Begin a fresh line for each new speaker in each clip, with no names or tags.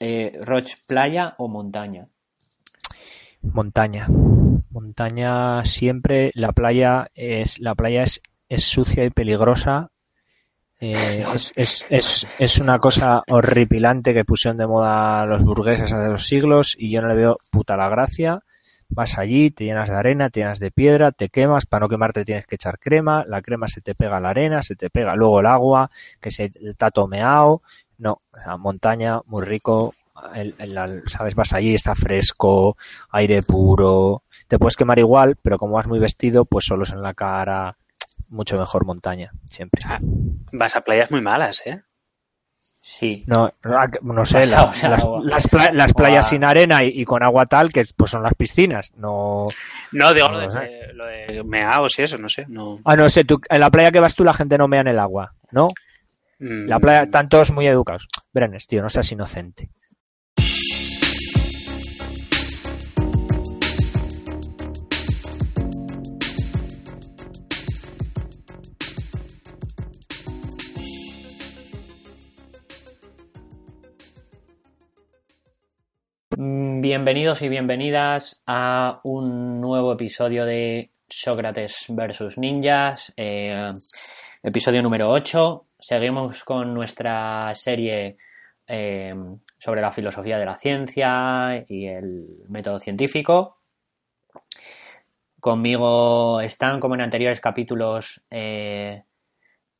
Eh, Roch, ¿playa o montaña?
Montaña. Montaña siempre. La playa es, la playa es, es sucia y peligrosa. Eh, es, es, es, es una cosa horripilante que pusieron de moda los burgueses hace dos siglos y yo no le veo puta la gracia. Vas allí, te llenas de arena, te llenas de piedra, te quemas, para no quemarte tienes que echar crema, la crema se te pega a la arena, se te pega luego el agua, que se está tomeado. No, o sea, montaña, muy rico, el, el- sabes, vas allí, está fresco, aire puro, te puedes quemar igual, pero como vas muy vestido, pues solo es en la cara, mucho mejor montaña, siempre.
Ah, Vas a playas muy malas, ¿eh?
Sí.
No, no, sé, las,
o sea,
las,
agua.
las pla- las playas sin arena y, y con agua tal, que pues son las piscinas, no...
No, digo
No
lo, de,
sé.
lo de meaos y eso, no sé. No.
Ah, no sé, tú, en la playa que vas tú la gente no mea en el agua, ¿no?
Mm,
La playa, están todos muy educados. Brenes, tío, no seas inocente.
Mm, Bienvenidos y bienvenidas a un nuevo episodio de Sócrates versus Ninjas, eh, episodio número 8. Seguimos con nuestra serie eh, sobre la filosofía de la ciencia y el método científico. Conmigo están, como en anteriores capítulos, eh,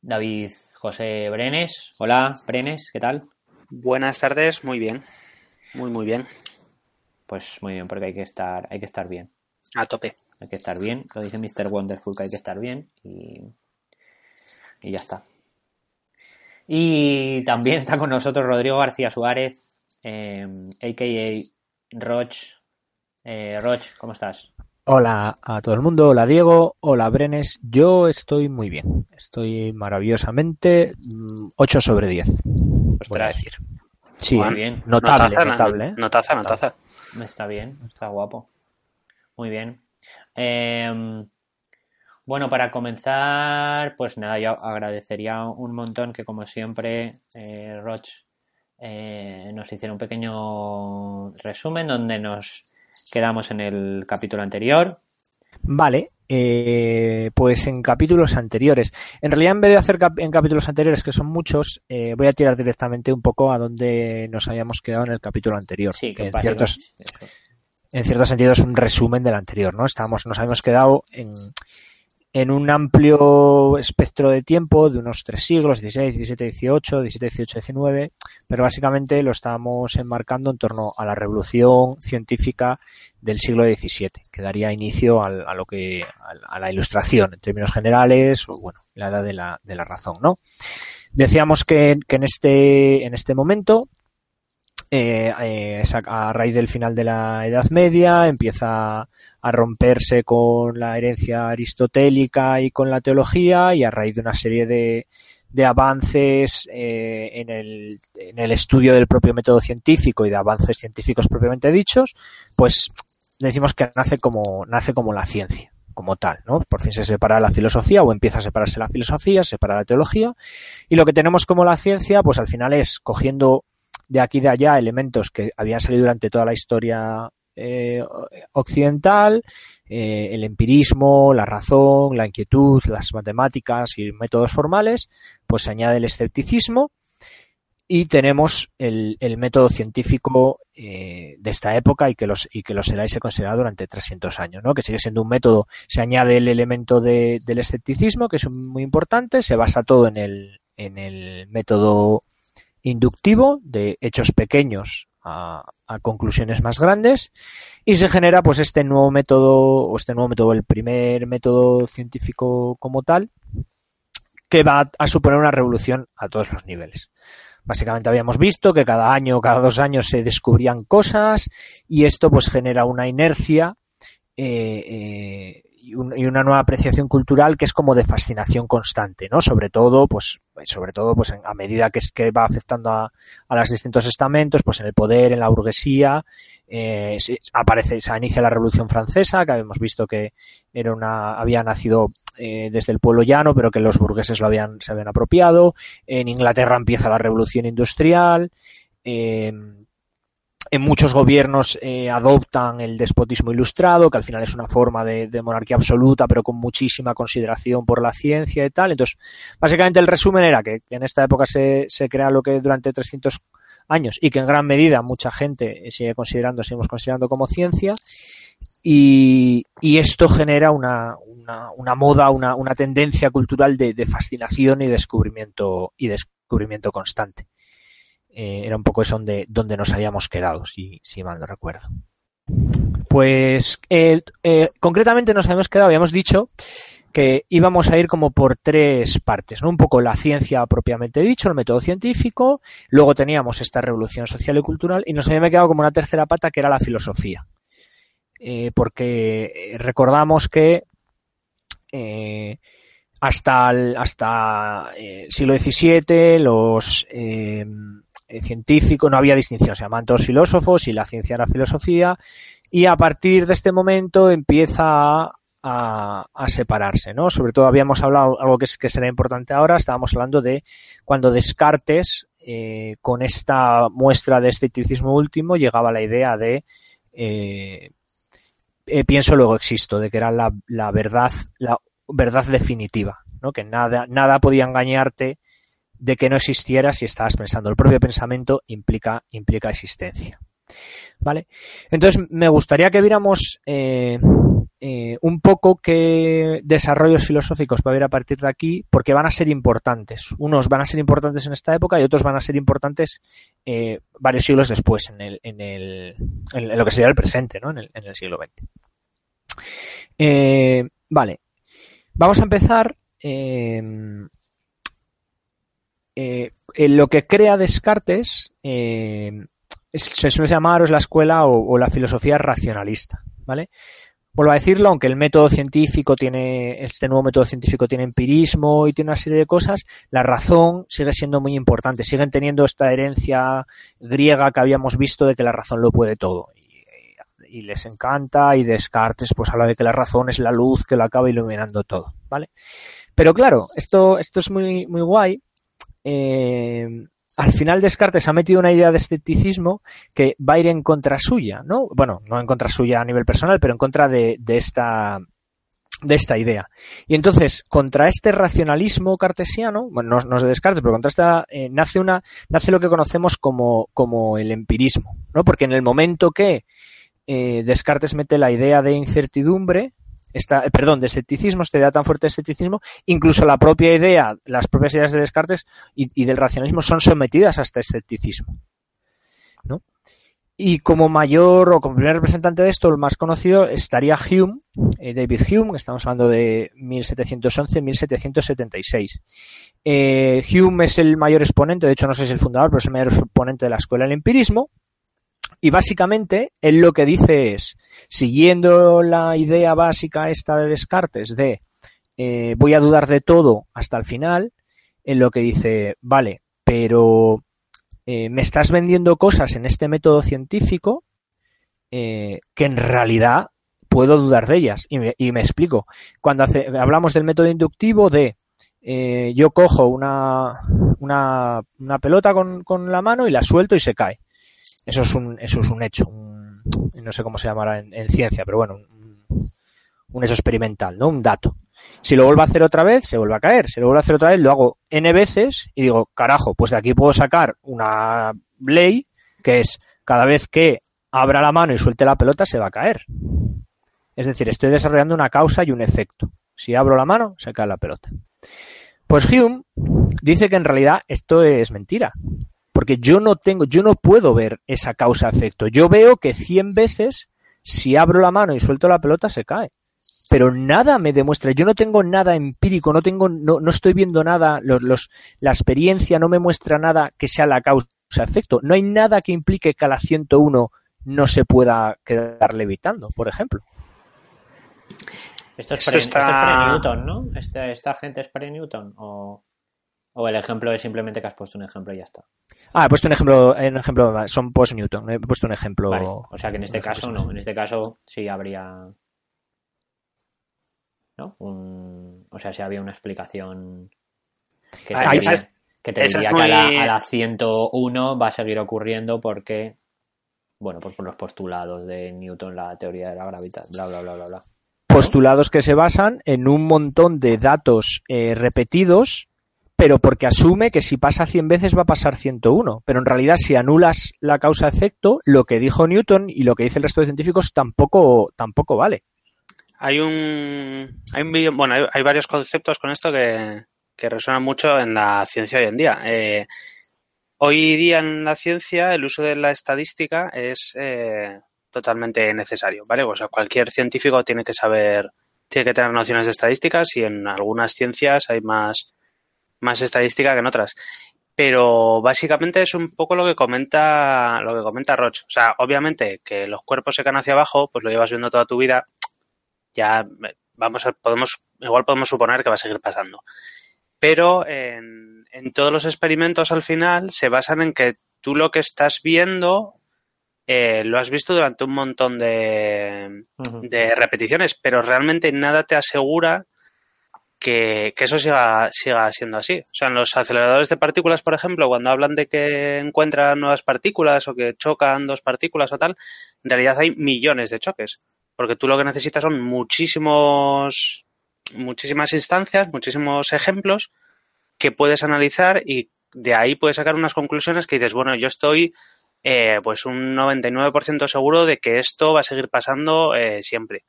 David José Brenes. Hola, Brenes, ¿qué tal?
Buenas tardes, muy bien. Muy, muy bien.
Pues muy bien, porque hay que estar, hay que estar bien.
A tope.
Hay que estar bien, lo dice Mr. Wonderful que hay que estar bien y, y ya está. Y también está con nosotros Rodrigo García Suárez, eh, a.k.a. Roch. Eh, Roch, ¿cómo estás?
Hola a todo el mundo, hola Diego, hola Brenes, yo estoy muy bien, estoy maravillosamente mm, 8 sobre 10, voy a
Ostras.
decir. Sí,
bien.
notable,
Notaza,
notable, ¿eh?
Notaza, notaza.
Está bien, está guapo. Muy bien. Eh, bueno, para comenzar, pues nada, yo agradecería un montón que como siempre eh, Roch eh, nos hiciera un pequeño resumen donde nos quedamos en el capítulo anterior.
Vale, eh, pues en capítulos anteriores. En realidad, en vez de hacer cap- en capítulos anteriores, que son muchos, eh, voy a tirar directamente un poco a donde nos habíamos quedado en el capítulo anterior.
Sí,
que en ciertos, en cierto sentido es un resumen del anterior, ¿no? Estábamos, nos habíamos quedado en, en un amplio espectro de tiempo de unos tres siglos, 16, 17, 18, 17, 18, 19, pero básicamente lo estábamos enmarcando en torno a la revolución científica del siglo XVII, que daría inicio al- a, lo que, a, a la ilustración en términos generales, o bueno, la edad de la, de la razón, ¿no? Decíamos que, que en este, en este momento, eh, eh, a raíz del final de la Edad Media, empieza a romperse con la herencia aristotélica y con la teología, y a raíz de una serie de, de avances eh, en, el, en el estudio del propio método científico y de avances científicos propiamente dichos, pues decimos que nace como, nace como la ciencia como tal, ¿no? Por fin se separa la filosofía o empieza a separarse la filosofía, se separa la teología y lo que tenemos como la ciencia, pues al final es cogiendo de aquí y de allá elementos que habían salido durante toda la historia eh, occidental, eh, el empirismo, la razón, la inquietud, las matemáticas y métodos formales, pues se añade el escepticismo y tenemos el, el método científico eh, de esta época y que los y que se considera durante 300 años, ¿no? Que sigue siendo un método, se añade el elemento de, del escepticismo, que es muy importante, se basa todo en el, en el método inductivo de hechos pequeños a, conclusiones más grandes y se genera pues este nuevo método o este nuevo método el primer método científico como tal que va a suponer una revolución a todos los niveles. Básicamente habíamos visto que cada año cada dos años se descubrían cosas y esto pues genera una inercia eh, eh, y, un, y, una nueva apreciación cultural que es como de fascinación constante, ¿no? Sobre todo, pues, sobre todo, pues a medida que, es, que va afectando a, a, los distintos estamentos, pues en el poder, en la burguesía, eh, aparece, se inicia la Revolución Francesa, que habíamos visto que era una, había nacido eh, desde el pueblo llano, pero que los burgueses lo habían, se habían apropiado. En Inglaterra empieza la Revolución Industrial. Eh, en muchos gobiernos eh, adoptan el despotismo ilustrado, que al final es una forma de, monarquía absoluta, pero con muchísima consideración por la ciencia y tal. Entonces, básicamente el resumen era que en esta época se, se crea lo que durante 300 años y que en gran medida mucha gente sigue considerando, seguimos considerando como ciencia. Y, esto genera una, una, una moda, una, una, tendencia cultural de, de, fascinación y descubrimiento, y descubrimiento constante. Eh, era un poco eso donde, donde nos habíamos quedado, si, si mal no recuerdo. Pues eh, concretamente nos habíamos quedado, habíamos dicho que íbamos a ir como por tres partes, ¿no? Un poco la ciencia propiamente dicho, el método científico, luego teníamos esta revolución social y cultural y nos había quedado como una tercera pata que era la filosofía. Eh, porque recordamos que hasta el hasta, siglo XVII los científicos no había distinción, se llamaban todos filósofos y la ciencia era filosofía y a partir de este momento empieza a, separarse, ¿no? Sobre todo habíamos hablado algo que, es, que será importante ahora, estábamos hablando de cuando Descartes, eh, con esta muestra de escepticismo último, llegaba a la idea de eh, eh, pienso luego existo, de que era la, la verdad, la verdad definitiva, ¿no? Que nada, nada podía engañarte de que no existiera si estabas pensando. El propio pensamiento implica, implica existencia. ¿Vale? Entonces, me gustaría que viéramos eh, eh, un poco qué desarrollos filosóficos va a haber a partir de aquí, porque van a ser importantes. Unos van a ser importantes en esta época y otros van a ser importantes eh, varios siglos después, en, el, en, el, en, lo que sería el presente, ¿no? en, el, en el siglo XX. Vale. Vamos a empezar. Lo que crea Descartes se suele llamaros la escuela o, la filosofía racionalista, ¿vale? Vuelvo a decirlo, aunque el método científico tiene, este nuevo método científico tiene empirismo y tiene una serie de cosas, la razón sigue siendo muy importante. Siguen teniendo esta herencia griega que habíamos visto de que la razón lo puede todo. Y, y les encanta y Descartes pues habla de que la razón es la luz que lo acaba iluminando todo, ¿vale? Pero claro, esto, esto es muy, muy guay. Eh, al final Descartes ha metido una idea de escepticismo que va a ir en contra suya, ¿no? Bueno, no en contra suya a nivel personal, pero en contra de, esta de esta idea. Y entonces, contra este racionalismo cartesiano, bueno, no, no es de Descartes, pero contra esta, eh, nace una, nace lo que conocemos como, como el empirismo, ¿no? Porque en el momento que eh, Descartes mete la idea de incertidumbre, eh, perdón, de escepticismo, esta idea tan fuerte de escepticismo, incluso la propia idea, las propias ideas de Descartes y, del racionalismo son sometidas a este escepticismo. Y como mayor o como primer representante de esto, el más conocido, estaría Hume, eh, David Hume, estamos hablando de 1711-1776. Eh, Hume es el mayor exponente, de hecho no sé si es el fundador, pero es el mayor exponente de la escuela del empirismo. Y básicamente, él lo que dice es, siguiendo la idea básica esta de Descartes de eh, voy a dudar de todo hasta el final, en lo que dice, vale, pero eh, me estás vendiendo cosas en este método científico eh, que en realidad puedo dudar de ellas. Y me, y me explico. Cuando hace, hablamos del método inductivo de yo cojo una, una, una pelota con, con, la mano y la suelto y se cae. Eso es un, eso es un hecho. Un, no sé cómo se llamará en, en ciencia, pero bueno, un, un, hecho experimental, ¿no? Un dato. Si lo vuelvo a hacer otra vez, se vuelve a caer. Si lo vuelvo a hacer otra vez, lo hago n veces y digo, carajo, pues de aquí puedo sacar una ley que es cada vez que abra la mano y suelte la pelota se va a caer. Es decir, estoy desarrollando una causa y un efecto. Si abro la mano, se cae la pelota. Pues Hume dice que en realidad esto es mentira. Porque yo no tengo, yo no puedo ver esa causa-efecto. Yo veo que 100 veces, si abro la mano y suelto la pelota, se cae. Pero nada me demuestra, yo no tengo nada empírico, no tengo, no, no estoy viendo nada, los, los, la experiencia no me muestra nada que sea la causa-efecto. No hay nada que implique que a la 101 no se pueda quedar levitando, por ejemplo.
Esto es pre, está... esto es pre-Newton, ¿no? Este, ¿Esta gente es pre-Newton? O, ¿O el ejemplo es simplemente que has puesto un ejemplo y ya está?
Ah, he puesto un ejemplo, un ejemplo son post-Newton. He puesto un ejemplo.
Vale. O sea que en este caso no. En este caso sí habría. ¿No? Un, o sea, si había una explicación que te, ah, diría, es, que, te diría muy... que a la, a la 101 va a seguir ocurriendo porque bueno, pues por los postulados de Newton, la teoría de la gravedad, bla, bla, bla, bla, bla.
Postulados que se basan en un montón de datos eh, repetidos, pero porque asume que si pasa 100 veces va a pasar 101. Pero en realidad, si anulas la causa-efecto, lo que dijo Newton y lo que dice el resto de científicos tampoco, tampoco vale.
Hay un, hay un bueno, hay, hay, varios conceptos con esto que, que, resuenan mucho en la ciencia hoy en día. Eh, hoy día en la ciencia el uso de la estadística es eh, totalmente necesario, ¿vale? O sea, cualquier científico tiene que saber, tiene que tener nociones de estadísticas y en algunas ciencias hay más, más estadística que en otras. Pero básicamente es un poco lo que comenta, lo que comenta Roch. O sea, obviamente que los cuerpos se caen hacia abajo, pues lo llevas viendo toda tu vida, ya vamos a, podemos, igual podemos suponer que va a seguir pasando. Pero en, en todos los experimentos al final se basan en que tú lo que estás viendo eh, lo has visto durante un montón de, uh -huh. de, repeticiones, pero realmente nada te asegura que, eso siga, siga siendo así. O sea, en los aceleradores de partículas, por ejemplo, cuando hablan de que encuentran nuevas partículas o que chocan dos partículas o tal, en realidad hay millones de choques. Porque tú lo que necesitas son muchísimos, muchísimas instancias, muchísimos ejemplos que puedes analizar y de ahí puedes sacar unas conclusiones que dices, bueno, yo estoy eh, pues un 99% seguro de que esto va a seguir pasando eh, siempre.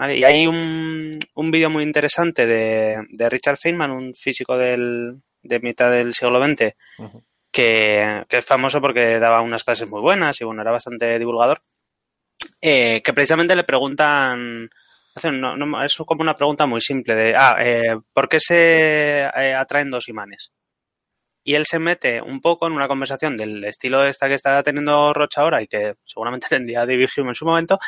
¿Vale? Y hay un, un vídeo muy interesante de, de, Richard Feynman, un físico del, de mitad del siglo XX, uh -huh. que, que, es famoso porque daba unas clases muy buenas y bueno, era bastante divulgador, eh, que precisamente le preguntan, no, no, es como una pregunta muy simple de, ah, eh, ¿por qué se eh, atraen dos imanes? y él se mete un poco en una conversación del estilo esta que está teniendo Rocha ahora y que seguramente tendría David Hume en su momento,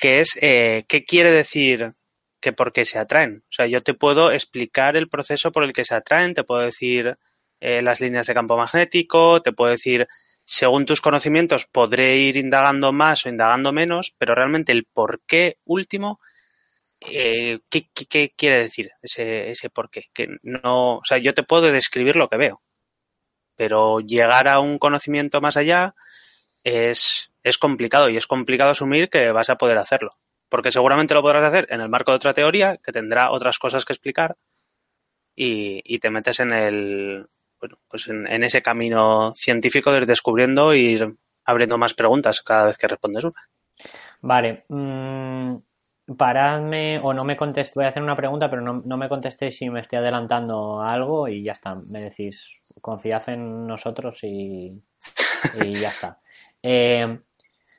que es eh, qué quiere decir que por qué se atraen. O sea, yo te puedo explicar el proceso por el que se atraen, te puedo decir eh, las líneas de campo magnético, te puedo decir, según tus conocimientos, podré ir indagando más o indagando menos, pero realmente el por qué último eh, ¿qué, ¿qué, qué, quiere decir ese, ese por qué? Que no, o sea, yo te puedo describir lo que veo, pero llegar a un conocimiento más allá es, es complicado y es complicado asumir que vas a poder hacerlo, porque seguramente lo podrás hacer en el marco de otra teoría que tendrá otras cosas que explicar y, y te metes en el, bueno, pues en, en ese camino científico de ir descubriendo y ir abriendo más preguntas cada vez que respondes una.
Vale. Mm paradme o no me contestéis, voy a hacer una pregunta, pero no, no, me contestéis si me estoy adelantando a algo y ya está. Me decís, confiad en nosotros y, y ya está. Eh,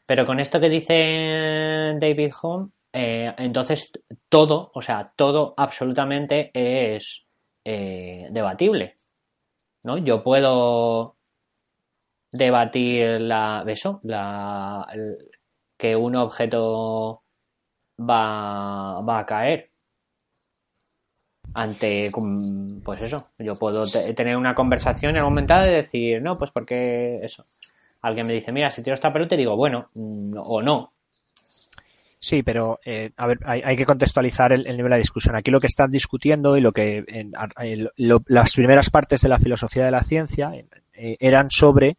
pero con esto que dice David Home, eh, entonces todo, o sea, todo absolutamente es eh, debatible. ¿No? Yo puedo debatir la, eso, la, que un objeto va, va a caer ante, pues eso, yo puedo tener una conversación momento de decir, no, pues porque eso. Alguien me dice, mira, si tiro esta pelota, digo, bueno, mm, o no.
Sí, pero eh, a ver, hay, hay que contextualizar el, el, nivel de discusión. Aquí lo que están discutiendo y lo que en, las primeras partes de la filosofía de la ciencia eh, eran sobre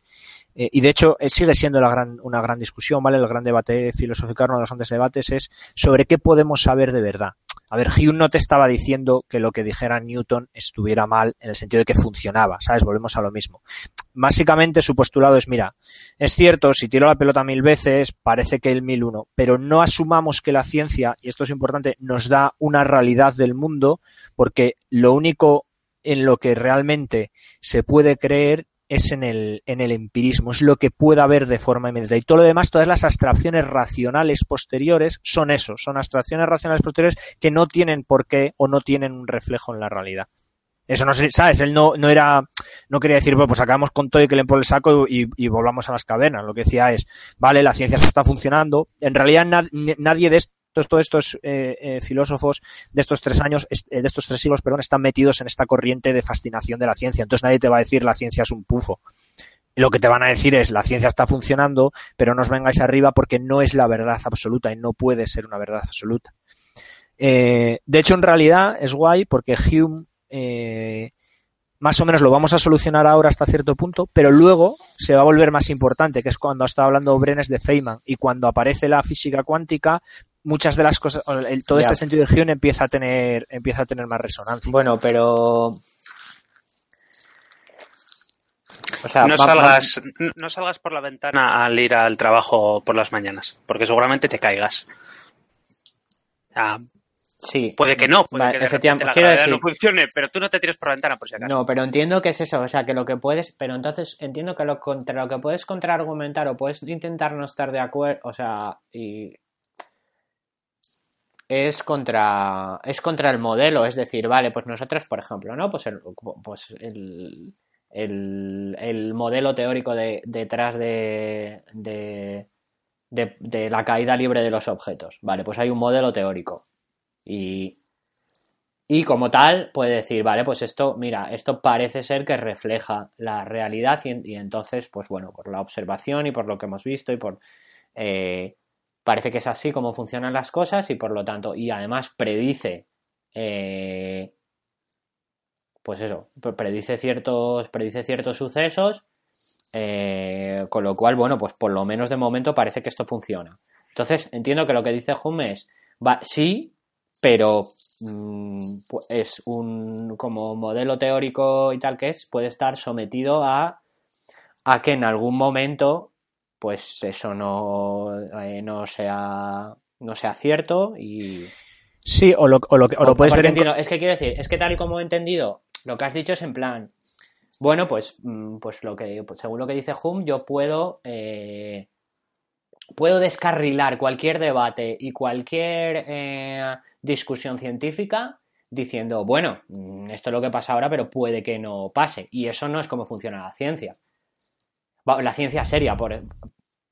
eh, y de hecho eh, sigue siendo la gran, una gran discusión, ¿vale? El gran debate filosófico, uno de los grandes debates es sobre qué podemos saber de verdad. A ver, Hume no te estaba diciendo que lo que dijera Newton estuviera mal en el sentido de que funcionaba, ¿sabes? Volvemos a lo mismo. Básicamente su postulado es, mira, es cierto, si tiro la pelota mil veces, parece que el mil uno, pero no asumamos que la ciencia, y esto es importante, nos da una realidad del mundo, porque lo único en lo que realmente se puede creer es en el, en el empirismo, es lo que pueda haber de forma inmediata. Y todo lo demás, todas las abstracciones racionales posteriores son eso, son abstracciones racionales posteriores que no tienen por qué o no tienen un reflejo en la realidad. Eso no ¿sabes? Él no, no era, no quería decir, bueno, pues acabamos con todo y que le por el saco y, y, volvamos a las cavernas. Lo que decía es, vale, la ciencia se está funcionando. En realidad na, nadie de esto todos, todos estos eh, eh, filósofos de estos tres años, eh, de estos tres siglos, perdón, están metidos en esta corriente de fascinación de la ciencia. Entonces nadie te va a decir la ciencia es un pufo. Lo que te van a decir es la ciencia está funcionando, pero no os vengáis arriba porque no es la verdad absoluta y no puede ser una verdad absoluta. De hecho, en realidad es guay porque Hume más o menos lo vamos a solucionar ahora hasta cierto punto, pero luego se va a volver más importante, que es cuando estaba hablando Brenes de Feynman y cuando aparece la física cuántica, muchas de las cosas, el, todo este sentido de Hume empieza a tener, empieza a tener más resonancia.
Bueno, pero
no, salgas, no salgas por la ventana al ir al trabajo por las mañanas, porque seguramente te caigas.
sí.
Puede que no, puede que efectivamente la no funcione, pero tú no te tires por la ventana por si acaso.
No, pero entiendo que es eso, o sea, que lo que puedes, pero entonces entiendo que lo contra lo que puedes contraargumentar o puedes intentar no estar de acuerdo, o sea, y es contra es contra el modelo, es decir, vale, pues nosotros, por ejemplo, ¿no? Pues el, pues el el, modelo teórico de, detrás de, de, de, la caída libre de los objetos. Vale, pues hay un modelo teórico. Y, y como tal, puede decir, vale, pues esto, mira, esto parece ser que refleja la realidad y, entonces, pues bueno, por la observación y por lo que hemos visto y por... Eh, parece que es así como funcionan las cosas y por lo tanto, y además predice eh, pues eso, predice ciertos, predice ciertos sucesos, eh, con lo cual, bueno, pues por lo menos de momento parece que esto funciona. Entonces, entiendo que lo que dice Hume es, va, sí, pero mm, es un como modelo teórico y tal que es, puede estar sometido a, a que en algún momento, pues eso no, eh, no sea no sea cierto y
Sí, o lo, o lo, o lo puedes ver.
Es que quiero decir, es que tal y como he entendido lo que has dicho es en plan, bueno, pues, mm, pues lo que, pues según lo que dice Hume, yo puedo, eh, puedo descarrilar cualquier debate y cualquier eh, discusión científica diciendo, bueno, mm, esto es lo que pasa ahora, pero puede que no pase. Y eso no es como funciona la ciencia. La ciencia seria, por,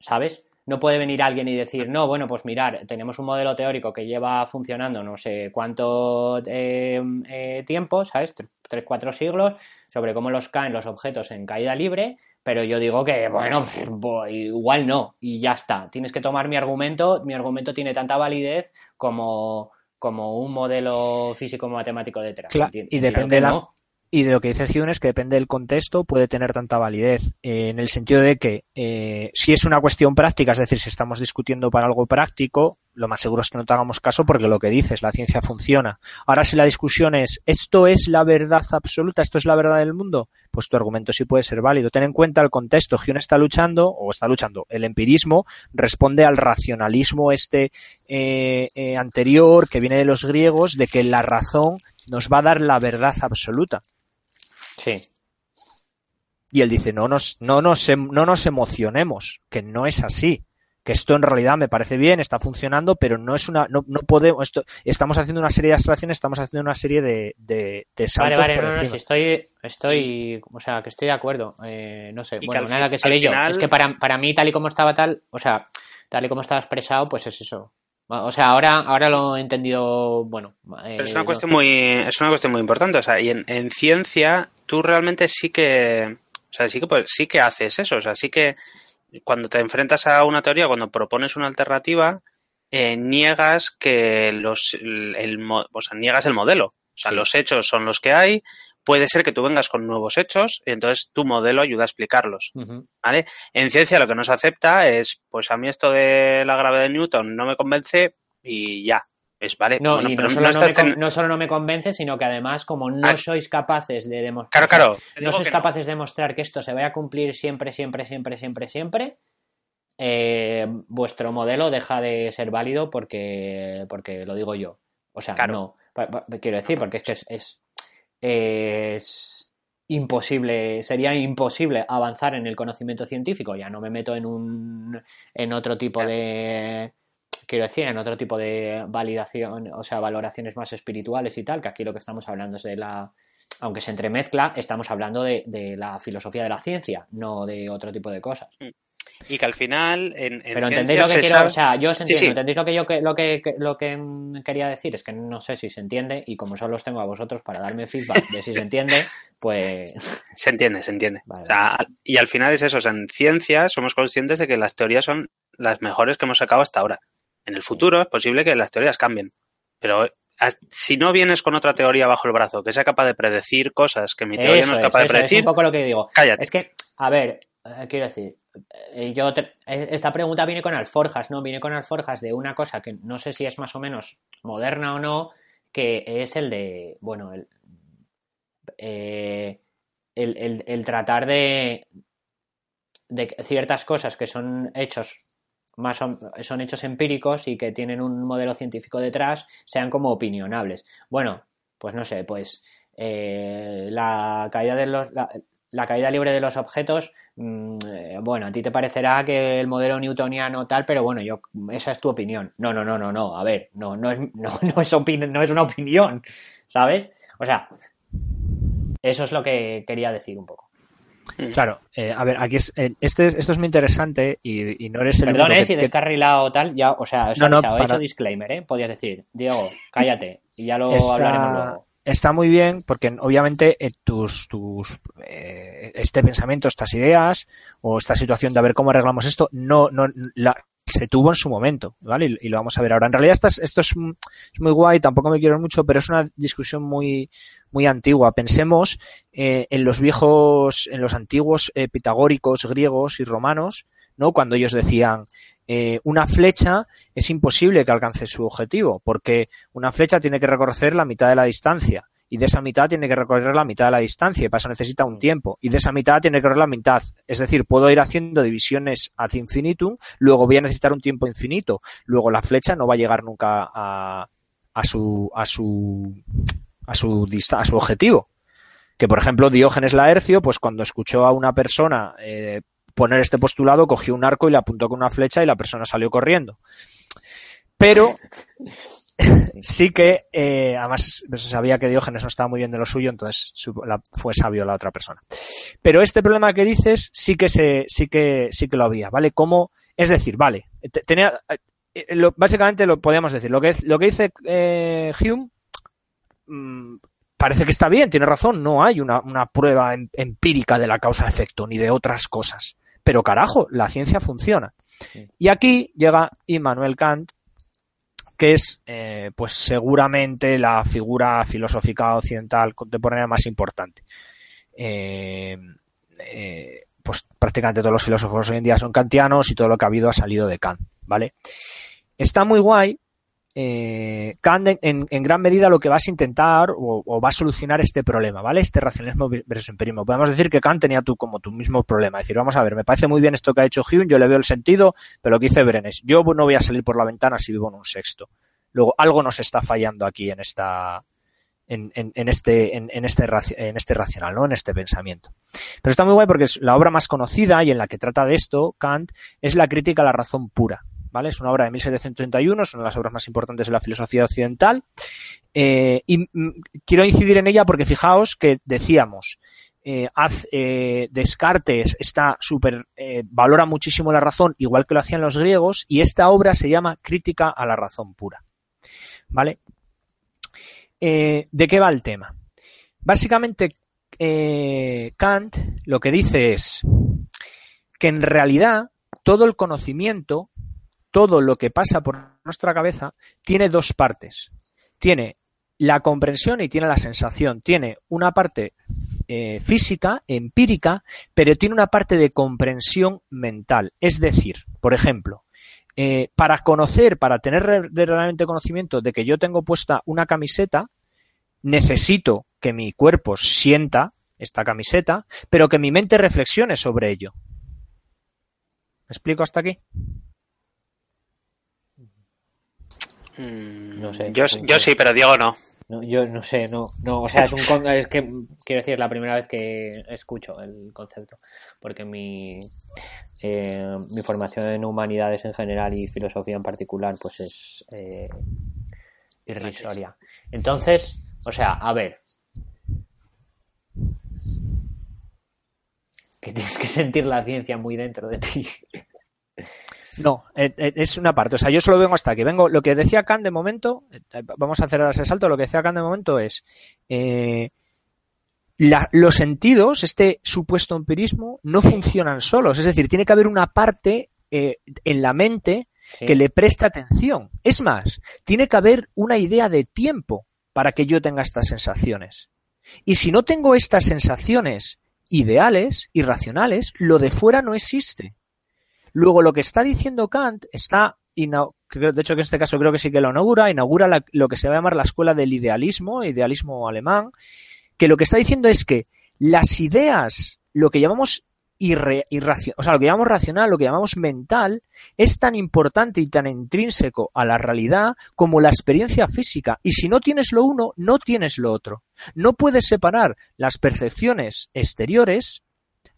¿sabes? no puede venir alguien y decir, no, bueno, pues mirar, tenemos un modelo teórico que lleva funcionando no sé cuánto eh, eh, tiempo, ¿sabes? Tres, cuatro siglos, sobre cómo los caen los objetos en caída libre, pero yo digo que, bueno, pues, igual no, y ya está. Tienes que tomar mi argumento, mi argumento tiene tanta validez como, como un modelo físico-matemático detrás.
Claro, y depende de la, y de lo que dice Hume es que depende del contexto, puede tener tanta validez, eh, en el sentido de que eh, si es una cuestión práctica, es decir, si estamos discutiendo para algo práctico, lo más seguro es que no te hagamos caso porque lo que dices, la ciencia funciona. Ahora, si la discusión es, ¿esto es la verdad absoluta? ¿Esto es la verdad del mundo? Pues tu argumento sí puede ser válido. Ten en cuenta el contexto. Hume está luchando, o está luchando, el empirismo responde al racionalismo este eh, anterior que viene de los griegos, de que la razón nos va a dar la verdad absoluta.
Sí.
Y él dice, no nos, no nos, em, no nos emocionemos, que no es así. Que esto en realidad me parece bien, está funcionando, pero no es una, no, no podemos, esto, estamos haciendo una serie de abstracciones, estamos haciendo una serie de, de, saltos
Vale, vale, no, no, estoy, estoy, o sea, que estoy de acuerdo, eh, no sé, bueno, nada que seré yo. Es que para, para mí, tal y como estaba tal, o sea, tal y como estaba expresado, pues es eso. O sea, ahora, ahora lo he entendido, bueno.
Pero es una cuestión muy, es una cuestión muy importante. O sea, y en, en ciencia, tú realmente sí que, o sea, sí que, pues, sí que haces eso. O sea, sí que cuando te enfrentas a una teoría, cuando propones una alternativa, eh, niegas que los, el, o sea, niegas el modelo. O sea, los hechos son los que hay, puede ser que tú vengas con nuevos hechos y entonces tu modelo ayuda a explicarlos. ¿Vale? En ciencia lo que no se acepta es, pues a mí esto de la gravedad de Newton no me convence y ya. Es, vale,
no, no, solo no, me, convence, sino que además, como no ah. sois capaces de demostrar.
Claro,
No sois capaces de demostrar que esto se vaya a cumplir siempre, siempre, siempre, siempre, siempre. Eh, vuestro modelo deja de ser válido porque, porque lo digo yo. O sea, no. Quiero decir, porque es que es es imposible, sería imposible avanzar en el conocimiento científico. Ya no me meto en un en otro tipo de quiero decir, en otro tipo de validación, o sea, valoraciones más espirituales y tal, que aquí lo que estamos hablando es de la aunque se entremezcla, estamos hablando de, de la filosofía de la ciencia, no de otro tipo de cosas.
Y que al final en,
pero entendéis lo que quiero o sea yo os entiendo entendéis lo que yo lo que lo que quería decir es que no sé si se entiende y como solo os tengo a vosotros para darme feedback de si se entiende pues
se entiende se entiende. Y al final es eso o sea, en ciencia somos conscientes de que las teorías son las mejores que hemos sacado hasta ahora. En el futuro es posible que las teorías cambien pero si no vienes con otra teoría bajo el brazo que sea capaz de predecir cosas que mi teoría no es capaz de predecir,
es un poco lo que digo.
Cállate.
Es que, a ver, eh, quiero decir, eh, yo eh, esta pregunta viene con alforjas, ¿no? Viene con alforjas de una cosa que no sé si es más o menos moderna o no, que es el de, bueno, el, el, tratar de, de ciertas cosas que son hechos más son hechos empíricos y que tienen un modelo científico detrás, sean como opinionables. Bueno, pues no sé, pues la caída de los la caída libre de los objetos, mm, eh, bueno, a ti te parecerá que el modelo newtoniano tal, pero bueno, yo esa es tu opinión. No, no, no, no, no, a ver, no, no es, no, no es, no es una opinión, ¿sabes? O sea, eso es lo que quería decir un poco.
Claro, eh, a ver, aquí es, eh, este, esto es muy interesante y, no eres el
Perdón, si descarrilado tal, ya, o sea, eso no, he hecho disclaimer, ¿eh? Podías decir, Diego, cállate y ya lo hablaremos luego
está muy bien porque obviamente eh, tus, tus eh, este pensamiento, estas ideas o esta situación de a ver cómo arreglamos esto, no, no la, se tuvo en su momento, ¿vale? Y, lo vamos a ver ahora. En realidad esto es, muy guay, tampoco me quiero mucho, pero es una discusión muy, muy antigua. Pensemos eh, en los viejos, en los antiguos pitagóricos griegos y romanos, ¿no? Cuando ellos decían, eh, una flecha es imposible que alcance su objetivo, porque una flecha tiene que recorrer la mitad de la distancia, y de esa mitad tiene que recorrer la mitad de la distancia, y para eso necesita un tiempo, y de esa mitad tiene que recorrer la mitad. Es decir, puedo ir haciendo divisiones ad infinitum, luego voy a necesitar un tiempo infinito, luego la flecha no va a llegar nunca a, a su, a su, a su, a su objetivo que por ejemplo Diógenes Laercio, pues cuando escuchó a una persona eh, poner este postulado, cogió un arco y le apuntó con una flecha y la persona salió corriendo. Pero sí que, eh, además se sabía que Diógenes no estaba muy bien de lo suyo, entonces fue sabio la otra persona. Pero este problema que dices sí que se, sí que, sí que lo había, ¿vale? Como, es decir, vale, tenía, eh, básicamente lo podíamos decir, lo que, lo que dice eh, Hume mm, parece que está bien, tiene razón, no hay una, una prueba em, empírica de la causa-efecto ni de otras cosas. Pero carajo, la ciencia funciona. Y aquí llega Immanuel Kant, que es eh, pues seguramente la figura filosófica occidental contemporánea más importante. Eh, eh, pues prácticamente todos los filósofos hoy en día son kantianos y todo lo que ha habido ha salido de Kant, ¿vale? Está muy guay eh, Kant en, gran medida lo que vas a intentar o, va a solucionar este problema, ¿vale? Este racionalismo versus empirismo. Podemos decir que Kant tenía tú como tu mismo problema. Es decir, vamos a ver, me parece muy bien esto que ha hecho Hume, yo le veo el sentido, pero lo que dice Brenes, yo no voy a salir por la ventana si vivo en un sexto. Luego, algo nos está fallando aquí en esta, en, este, en, este, en este racional, ¿no? En este pensamiento. Pero está muy guay porque es la obra más conocida y en la que trata de esto, Kant, es la crítica a la razón pura. ¿Vale? Es una obra de 1731, es una de las obras más importantes de la filosofía occidental. Eh, y mm, quiero incidir en ella porque fijaos que decíamos, eh, eh, Descartes está super, valora muchísimo la razón, igual que lo hacían los griegos, y esta obra se llama Crítica a la razón pura. ¿Vale? ¿De qué va el tema? Básicamente, Kant lo que dice es que en realidad todo el conocimiento todo lo que pasa por nuestra cabeza tiene dos partes. Tiene la comprensión y tiene la sensación. Tiene una parte eh, física, empírica, pero tiene una parte de comprensión mental. Es decir, por ejemplo, eh, para conocer, para tener realmente conocimiento de que yo tengo puesta una camiseta, necesito que mi cuerpo sienta esta camiseta, pero que mi mente reflexione sobre ello. ¿Me explico hasta aquí?
Mm, no sé. Yo, yo sí, pero Diego no.
no. Yo no sé, no, no, o sea, es un es que quiero decir, la primera vez que escucho el concepto, porque mi eh, mi formación en humanidades en general y filosofía en particular, pues es eh, irrisoria. Entonces, o sea, a ver, que tienes que sentir la ciencia muy dentro de ti.
No, eh, eh, es una parte. O sea, yo solo vengo hasta aquí. Vengo, lo que decía Kant de momento, eh, vamos a hacer ese salto, lo que decía Kant de momento es los sentidos, este supuesto empirismo, no funcionan solos. Es decir, tiene que haber una parte en la mente que le preste atención. Es más, tiene que haber una idea de tiempo para que yo tenga estas sensaciones. Y si no tengo estas sensaciones ideales, irracionales, lo de fuera no existe. Luego, lo que está diciendo Kant está, de hecho que en este caso creo que sí que lo inaugura, inaugura lo que se va a llamar la escuela del idealismo, idealismo alemán, que lo que está diciendo es que las ideas, lo que llamamos o sea, lo que llamamos racional, lo que llamamos mental, es tan importante y tan intrínseco a la realidad como la experiencia física. Y si no tienes lo uno, no tienes lo otro. No puedes separar las percepciones exteriores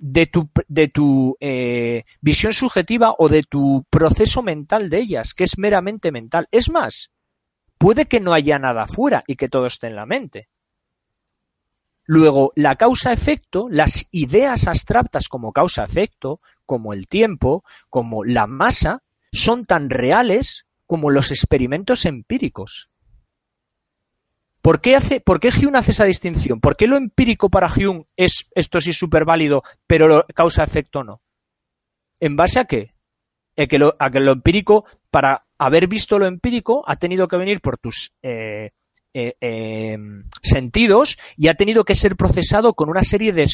de tu, de tu eh, visión subjetiva o de tu proceso mental de ellas, que es meramente mental. Es más, puede que no haya nada fuera y que todo esté en la mente. Luego, la causa-efecto, las ideas abstractas como causa-efecto, como el tiempo, como la masa, son tan reales como los experimentos empíricos. ¿Por qué, hace, ¿Por qué Hume hace esa distinción? ¿Por qué lo empírico para Hume es esto sí súper válido, pero causa-efecto no? ¿En base a qué? A que, lo, empírico, para haber visto lo empírico, ha tenido que venir por tus eh, eh, em, sentidos y ha tenido que ser procesado con una serie de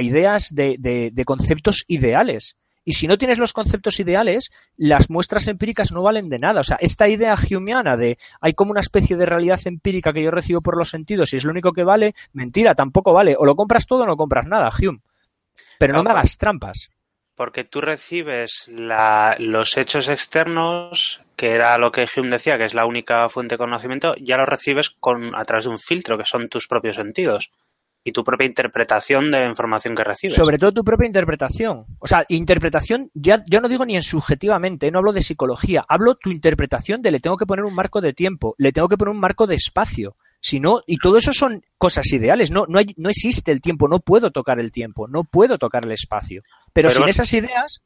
ideas de, de, conceptos ideales. Y si no tienes los conceptos ideales, las muestras empíricas no valen de nada. O sea, esta idea humeana de hay como una especie de realidad empírica que yo recibo por los sentidos y es lo único que vale, mentira, tampoco vale. O lo compras todo o no compras nada, Hume. Pero no me hagas trampas.
Porque tú recibes los hechos externos, que era lo que Hume decía, que es la única fuente de conocimiento, ya los recibes con, a través de un filtro, que son tus propios sentidos. Y tu propia interpretación de la información que recibes.
Sobre todo tu propia interpretación. O sea, interpretación, ya, yo no digo ni en subjetivamente, no hablo de psicología, hablo tu interpretación de le tengo que poner un marco de tiempo, le tengo que poner un marco de espacio sino y todo eso son cosas ideales. No, no, hay, no existe el tiempo, no puedo tocar el tiempo, no puedo tocar el espacio. Pero, sin esas ideas.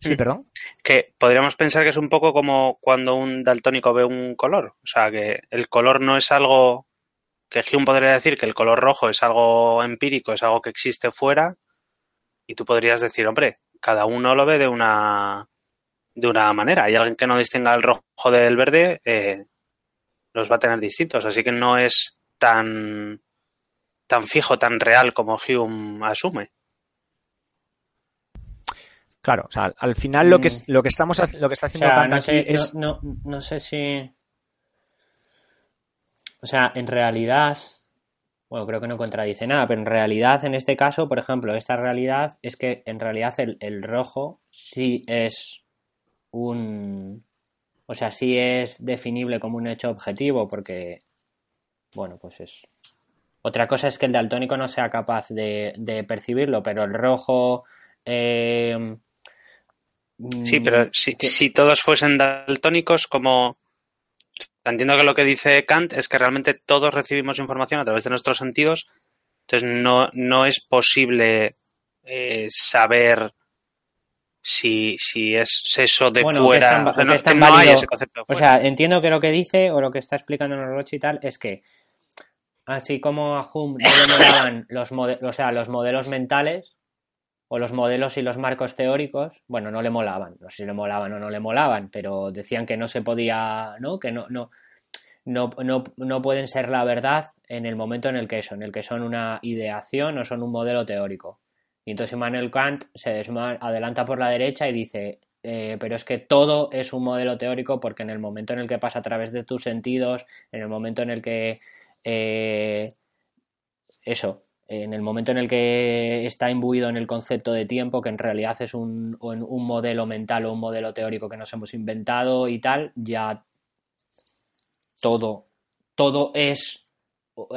Sí, mm. perdón.
Que podríamos pensar que es un poco como cuando un daltónico ve un color. O sea, que el color no es algo que Hume podría decir que el color rojo es algo empírico, es algo que existe fuera. Y tú podrías decir, hombre, cada uno lo ve de una de una manera. Hay alguien que no distinga el rojo del verde, eh, los va a tener distintos, así que no es tan, tan fijo, tan real como Hume asume.
Claro, o sea, al final lo que mm. lo que estamos lo que está haciendo
no sé, es no, no, sé si o sea, en realidad bueno, creo que no contradice nada, pero en realidad en este caso, por ejemplo, esta realidad es que en realidad el, el rojo sí es un o sea, sí es definible como un hecho objetivo porque, bueno, pues es... Otra cosa es que el daltónico no sea capaz de, percibirlo, pero el rojo... Eh,
sí, pero si, si todos fuesen daltónicos, como... Entiendo que lo que dice Kant es que realmente todos recibimos información a través de nuestros sentidos, entonces no, no es posible eh, saber si, si es eso de fuera.
o, sea, entiendo que lo que dice o lo que está explicando Norroche y tal es que así como a Hume no le molaban los, o sea, los modelos mentales o los modelos y los marcos teóricos, bueno, no le molaban, no sé si le molaban o no le molaban, pero decían que no se podía, ¿no? Que no, no, no, no, no pueden ser la verdad en el momento en el que son, en el que son una ideación o son un modelo teórico. Y entonces Immanuel Kant se adelanta por la derecha y dice, eh, pero es que todo es un modelo teórico porque en el momento en el que pasa a través de tus sentidos, en el momento en el que... Eh, eso, en el momento en el que está imbuido en el concepto de tiempo, que en realidad es un, un modelo mental o un modelo teórico que nos hemos inventado y tal, ya todo, todo es,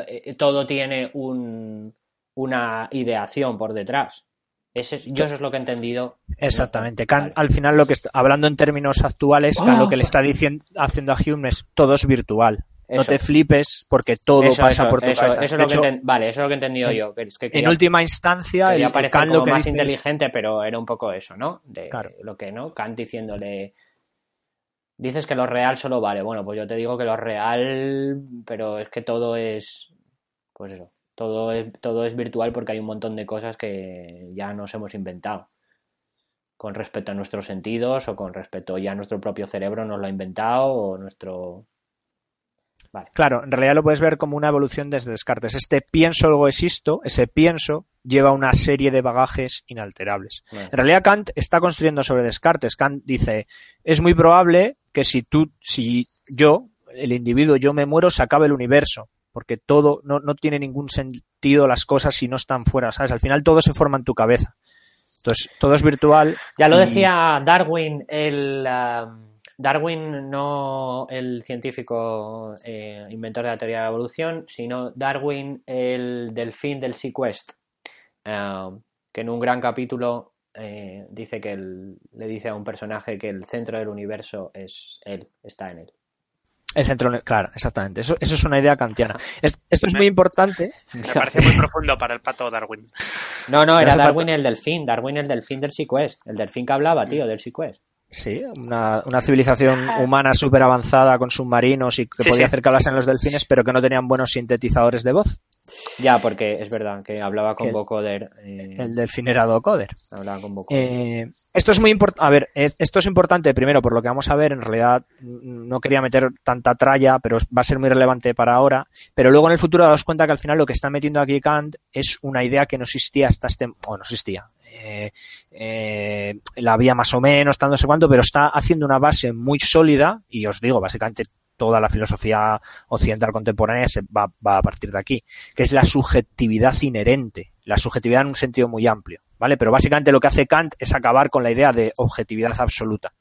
eh, todo tiene un, una ideación por detrás. Ese, yo eso es lo que he entendido.
Exactamente. al final, lo que está, hablando en términos actuales, lo que le está diciendo, haciendo a Hume es todo es virtual. No te flipes porque todo pasa por tu
cabeza. vale, eso es lo que he entendido yo.
en última instancia,
el Kant lo que más inteligente, pero era un poco eso, ¿no? De, lo que no, Kant diciéndole. Dices que lo real solo vale. Bueno, pues yo te digo que lo real, pero es que todo es. Pues eso todo es, todo es virtual porque hay un montón de cosas que ya nos hemos inventado. con respecto a nuestros sentidos o con respecto ya a nuestro propio cerebro nos lo ha inventado o nuestro...
Vale. Claro, en realidad lo puedes ver como una evolución desde Descartes. Este pienso luego existo, ese pienso lleva una serie de bagajes inalterables. En realidad Kant está construyendo sobre Descartes. Kant dice, es muy probable que si tú, si yo, el individuo, yo me muero, se acabe el universo porque todo no, no, tiene ningún sentido las cosas si no están fuera, ¿sabes? Al final todo se forma en tu cabeza. Entonces, todo es virtual.
Ya lo decía Darwin, el um, Darwin no el científico eh, inventor de la teoría de la evolución, sino Darwin el delfín del Sequest, um, que en un gran capítulo eh, dice que le dice a un personaje que el centro del universo es él, está en él.
El centro, claro, exactamente. Eso, eso es una idea kantiana. esto es muy importante.
Me parece muy profundo para el pato Darwin.
No, no, era Darwin el delfín, Darwin el delfín del Sequest, el delfín que hablaba, tío, del Sequest.
Sí, una, una civilización humana súper avanzada con submarinos y que podía hacer que hablasen los delfines, pero que no tenían buenos sintetizadores de voz.
Ya, porque es verdad que hablaba con vocoder.
Eh... El delfín era vocoder.
Hablaba con vocoder.
Eh, esto es muy importante. A ver, esto es importante primero por lo que vamos a ver. En realidad no quería meter tanta tralla, pero va a ser muy relevante para ahora. Pero luego en el futuro daos cuenta que al final lo que está metiendo aquí Kant es una idea que no existía hasta este. Bueno, no existía. Eh, eh, la había más o menos, tanto no sé pero está haciendo una base muy sólida y os digo, básicamente toda la filosofía occidental contemporánea se va, va, a partir de aquí, que es la subjetividad inherente, la subjetividad en un sentido muy amplio, ¿vale? Pero básicamente lo que hace Kant es acabar con la idea de objetividad absoluta,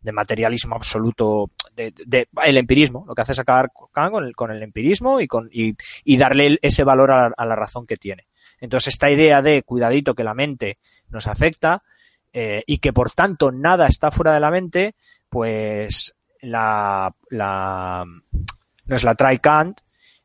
de materialismo absoluto, de, de el empirismo, lo que hace es acabar con el, con el empirismo y, con, y, darle ese valor a, la razón que tiene. Entonces esta idea de cuidadito que la mente nos afecta eh, y que por tanto nada está fuera de la mente, pues la, nos la trae Kant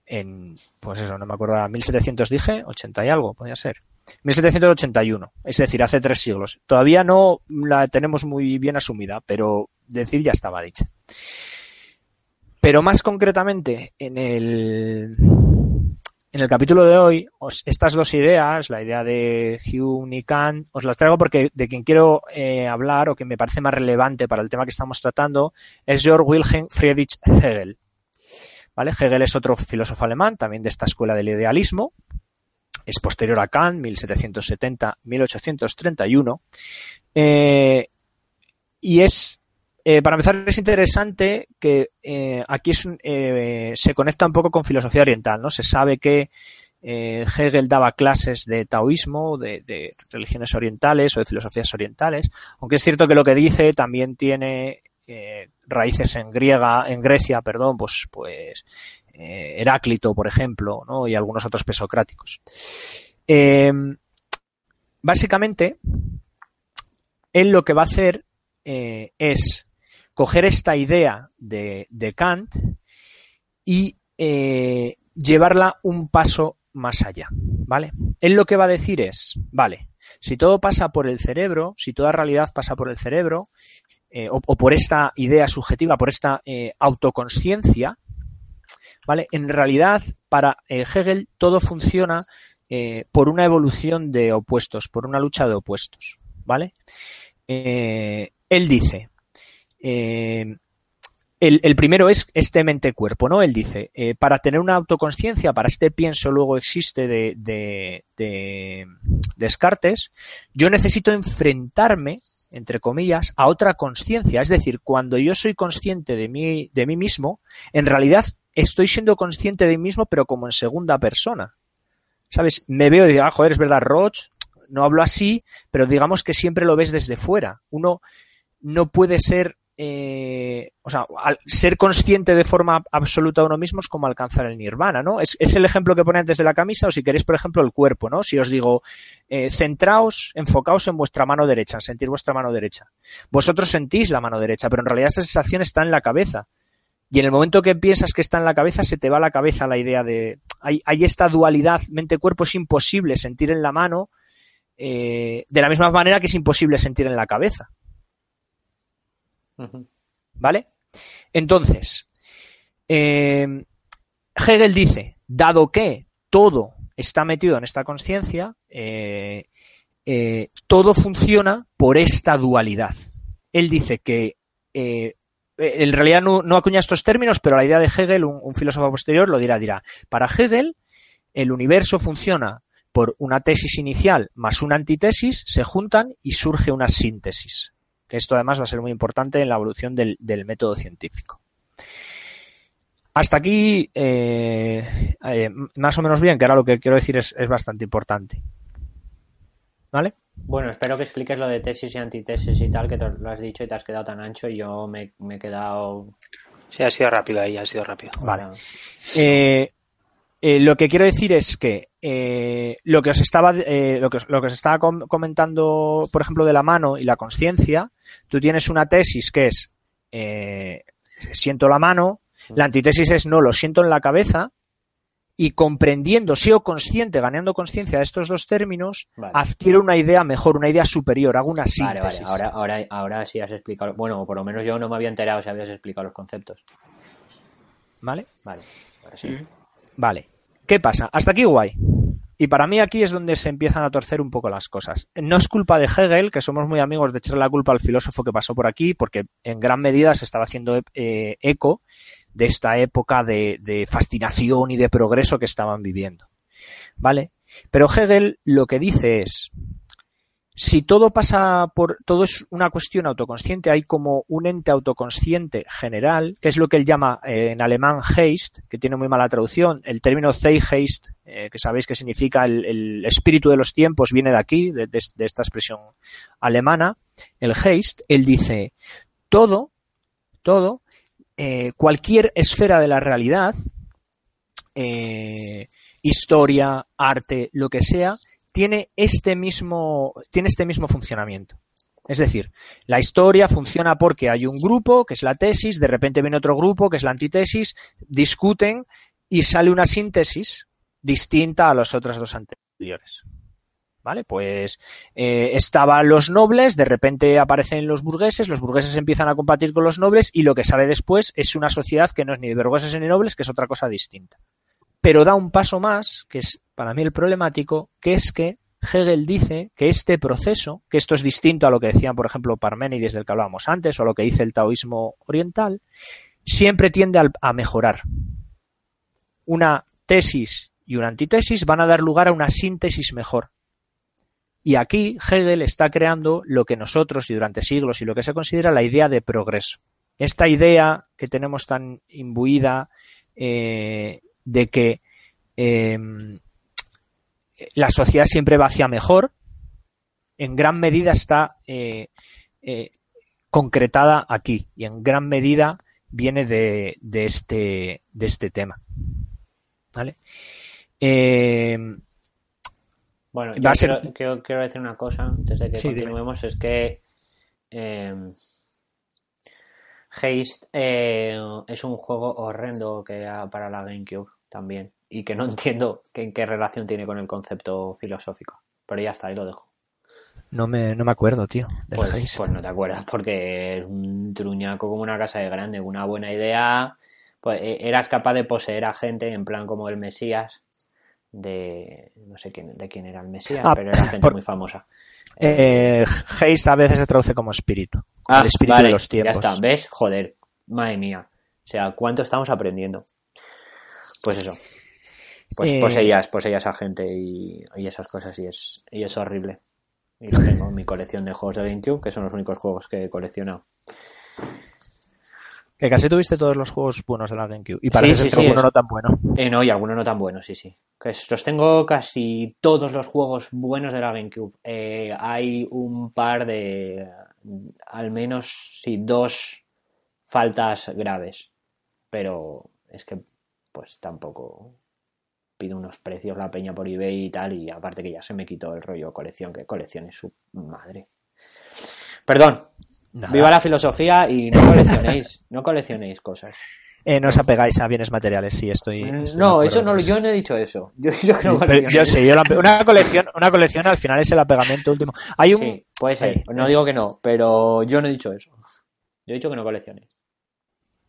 en, pues eso, no me acuerdo, 1700 dije, 80 y algo, podría ser. 1781, es decir, hace tres siglos. Todavía no la tenemos muy bien asumida, pero decir ya estaba dicha. Pero más concretamente, en el, en el capítulo de hoy, estas dos ideas, la idea de Hume y Kant, os las traigo porque de quien quiero eh, hablar o que me parece más relevante para el tema que estamos tratando es Georg Wilhelm Friedrich Hegel. ¿Vale? Hegel es otro filósofo alemán, también de esta escuela del idealismo. Es posterior a Kant, 1770-1831. Eh, y es eh, para empezar, es interesante que eh, aquí eh, se conecta un poco con filosofía oriental, ¿no? Se sabe que Hegel daba clases de taoísmo, de, religiones orientales o de filosofías orientales, aunque es cierto que lo que dice también tiene raíces en griega, en Grecia, perdón, pues, pues Heráclito, por ejemplo, ¿no? Y algunos otros presocráticos. básicamente, él lo que va a hacer es coger esta idea de, de Kant y eh, llevarla un paso más allá, ¿vale? Él lo que va a decir es, vale, si todo pasa por el cerebro, si toda realidad pasa por el cerebro, eh, o, por esta idea subjetiva, por esta eh, autoconsciencia, ¿vale? En realidad, para Hegel todo funciona por una evolución de opuestos, por una lucha de opuestos, ¿vale? Él dice, eh, el, primero es este mente-cuerpo, ¿no? Él dice, eh, para tener una autoconsciencia, para este pienso luego existe de, Descartes, yo necesito enfrentarme, entre comillas, a otra conciencia. Es decir, cuando yo soy consciente de mí, de mí mismo, en realidad estoy siendo consciente de mí mismo, pero como en segunda persona. ¿Sabes? Me veo y digo, ah, joder, es verdad, Roch, no hablo así, pero digamos que siempre lo ves desde fuera. Uno no puede ser eh, o sea, al ser consciente de forma absoluta uno mismo es como alcanzar el nirvana, ¿no? Es, el ejemplo que pone antes de la camisa, o si queréis, por ejemplo, el cuerpo, ¿no? Si os digo, eh, centraos, enfocaos en vuestra mano derecha, sentir vuestra mano derecha. Vosotros sentís la mano derecha, pero en realidad esa sensación está en la cabeza. Y en el momento que piensas que está en la cabeza, se te va a la cabeza la idea de, hay, hay esta dualidad mente-cuerpo, es imposible sentir en la mano, eh, de la misma manera que es imposible sentir en la cabeza. ¿Vale? Entonces, eh, Hegel dice, dado que todo está metido en esta conciencia, eh, eh, todo funciona por esta dualidad. Él dice que en realidad no, no, acuña estos términos, pero la idea de Hegel, un, un, filósofo posterior, lo dirá, dirá, para Hegel el universo funciona por una tesis inicial más una antitesis, se juntan y surge una síntesis. Que esto además va a ser muy importante en la evolución del, del método científico. Hasta aquí, eh, eh, más o menos bien, que ahora lo que quiero decir es, es bastante importante. ¿Vale?
Bueno, espero que expliques lo de tesis y antitesis y tal, que te lo has dicho y te has quedado tan ancho y yo me, me he quedado...
Sí, ha sido rápido ahí, ha sido rápido.
Vale. Eh, eh, lo que quiero decir es que eh, lo que os estaba eh, lo que os, lo que os estaba com comentando, por ejemplo, de la mano y la conciencia, tú tienes una tesis que es siento la mano, la antitesis es no, lo siento en la cabeza, y comprendiendo, sigo consciente, ganando conciencia de estos dos términos, vale. adquiero una idea mejor, una idea superior, hago una síntesis.
Vale, vale, ahora, ahora, ahora sí has explicado, bueno, por lo menos yo no me había enterado si habías explicado los conceptos.
¿Vale?
Vale, ahora sí.
Vale. ¿Qué pasa? Hasta aquí guay. Y para mí aquí es donde se empiezan a torcer un poco las cosas. No es culpa de Hegel, que somos muy amigos de echarle la culpa al filósofo que pasó por aquí, porque en gran medida se estaba haciendo eh, eco de esta época de, de, fascinación y de progreso que estaban viviendo. ¿Vale? Pero Hegel lo que dice es, si todo pasa por, todo es una cuestión autoconsciente, hay como un ente autoconsciente general, que es lo que él llama eh, en alemán Geist, que tiene muy mala traducción, el término Zeitgeist, eh, que sabéis que significa el, espíritu de los tiempos, viene de aquí, de, esta expresión alemana, el Geist, él dice, todo, todo, eh, cualquier esfera de la realidad, historia, arte, lo que sea, tiene este mismo, tiene este mismo funcionamiento. Es decir, la historia funciona porque hay un grupo, que es la tesis, de repente viene otro grupo, que es la antitesis, discuten y sale una síntesis distinta a los otros dos anteriores. ¿Vale? Pues eh, estaban los nobles, de repente aparecen los burgueses, los burgueses empiezan a compartir con los nobles y lo que sale después es una sociedad que no es ni de burgueses ni nobles, que es otra cosa distinta. Pero da un paso más, que es para mí el problemático, que es que Hegel dice que este proceso, que esto es distinto a lo que decían, por ejemplo, Parménides del que hablábamos antes, o lo que dice el taoísmo oriental, siempre tiende a, mejorar. Una tesis y una antitesis van a dar lugar a una síntesis mejor. Y aquí Hegel está creando lo que nosotros y durante siglos y lo que se considera la idea de progreso. Esta idea que tenemos tan imbuida eh, de que eh, la sociedad siempre va hacia mejor, en gran medida está eh, eh, concretada aquí y en gran medida viene de, de, este, de este tema. ¿Vale? Eh,
bueno, yo ser... quiero, quiero, quiero, decir una cosa antes de que sí, continuemos, dime. es que eh, Haste eh, es un juego horrendo que para la GameCube también y que no entiendo que, en qué relación tiene con el concepto filosófico. Pero ya está, ahí lo dejo.
No me, no me acuerdo, tío.
Pues, pues, no te acuerdas, porque es un truñaco como una casa de grande, una buena idea. Pues eras capaz de poseer a gente en plan como el Mesías, de no sé quién, de quién era el Mesías, ah, pero era gente por, muy famosa.
Eh, Haste a veces se traduce como espíritu.
Ah,
el espíritu
vale,
de los tiempos.
Ya está, ¿ves? Joder, madre mía. O sea, ¿cuánto estamos aprendiendo? Pues eso. Pues eh... poseías, poseías a gente y, y, esas cosas y es, y es horrible. Y lo tengo en mi colección de juegos de GameCube, que son los únicos juegos que he coleccionado.
Que casi tuviste todos los juegos buenos de la GameCube. Y parece sí, sí, sí, alguno es... no tan bueno.
Eh, no, y alguno no tan bueno, sí, sí. Los tengo casi todos los juegos buenos de la GameCube. Eh, hay un par de. Al menos, sí, dos faltas graves. Pero es que, pues tampoco pido unos precios la peña por eBay y tal. Y aparte que ya se me quitó el rollo colección, que colección es su madre. Perdón, Nada. Viva la filosofía y no coleccionéis, no coleccionéis cosas.
Eh, no os apegáis a bienes materiales, sí, estoy. estoy
no, eso no, yo no he dicho eso. Yo, yo,
no Pero, yo sé, yo la, una colección, una colección al final es el apegamiento último. Hay un.
Sí, puede ser. No digo que no, pero yo no he dicho eso. Yo he dicho que no coleccionéis.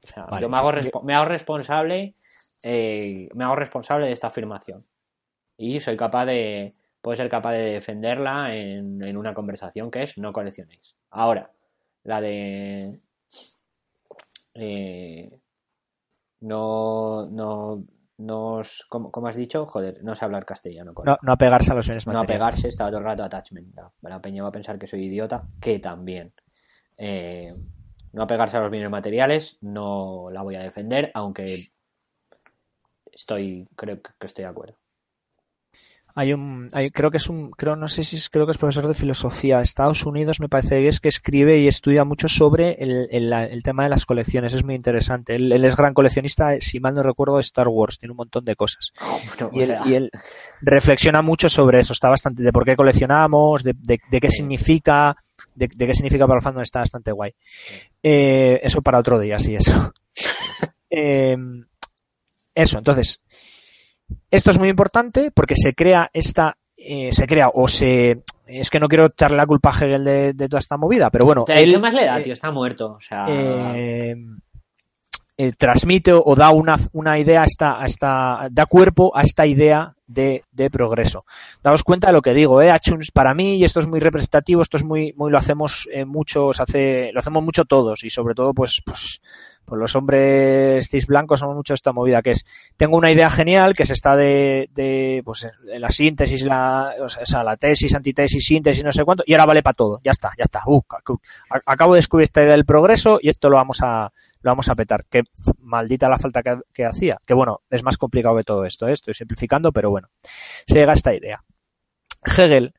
O sea, vale. yo me hago, me hago responsable, eh, me hago responsable de esta afirmación. Y soy capaz de, puedo ser capaz de defenderla en, en una conversación que es no coleccionéis. Ahora, la de eh, no, no, no, ¿cómo, ¿cómo, has dicho? Joder, no sé hablar castellano.
No, no apegarse a los bienes
materiales. No apegarse, estaba todo el rato attachment. La, la peña va a pensar que soy idiota, que también. Eh, no apegarse a los bienes materiales, no la voy a defender, aunque estoy, creo que estoy de acuerdo.
Hay un, hay, creo que es un, creo, no sé si es, creo que es profesor de filosofía. Estados Unidos me parece que es que escribe y estudia mucho sobre el, el, el tema de las colecciones. Es muy interesante. Él, él, es gran coleccionista, si mal no recuerdo, de Star Wars. Tiene un montón de cosas. Y, él, y, él, reflexiona mucho sobre eso. Está bastante, de por qué coleccionamos, de, de, de qué sí. significa, de, de, qué significa para el fandom. Está bastante guay. Eh, eso para otro día, sí, eso. eh, eso, entonces, esto es muy importante porque se crea esta, eh, se crea o se, es que no quiero echarle la culpa a Hegel de, de toda esta movida, pero bueno.
¿Qué más le da, tío? Está muerto. O sea...
eh, eh, transmite o da una, una idea a esta, a esta, da cuerpo a esta idea de, de progreso. Daos cuenta de lo que digo, eh, Achuns para mí, y esto es muy representativo, esto es muy, muy lo hacemos eh, muchos, hace, lo hacemos mucho todos, y sobre todo, pues, pues, pues los hombres cis blancos somos mucho esta movida que es, tengo una idea genial que es esta de, de pues, la síntesis, la, o sea, la tesis, antitesis, síntesis, no sé cuánto, y ahora vale para todo, ya está, ya está, uh, acabo de descubrir esta idea del progreso y esto lo vamos a, lo vamos a petar. Que maldita la falta que, que, hacía. Que bueno, es más complicado que todo esto, ¿eh? estoy simplificando, pero bueno, se llega a esta idea. Hegel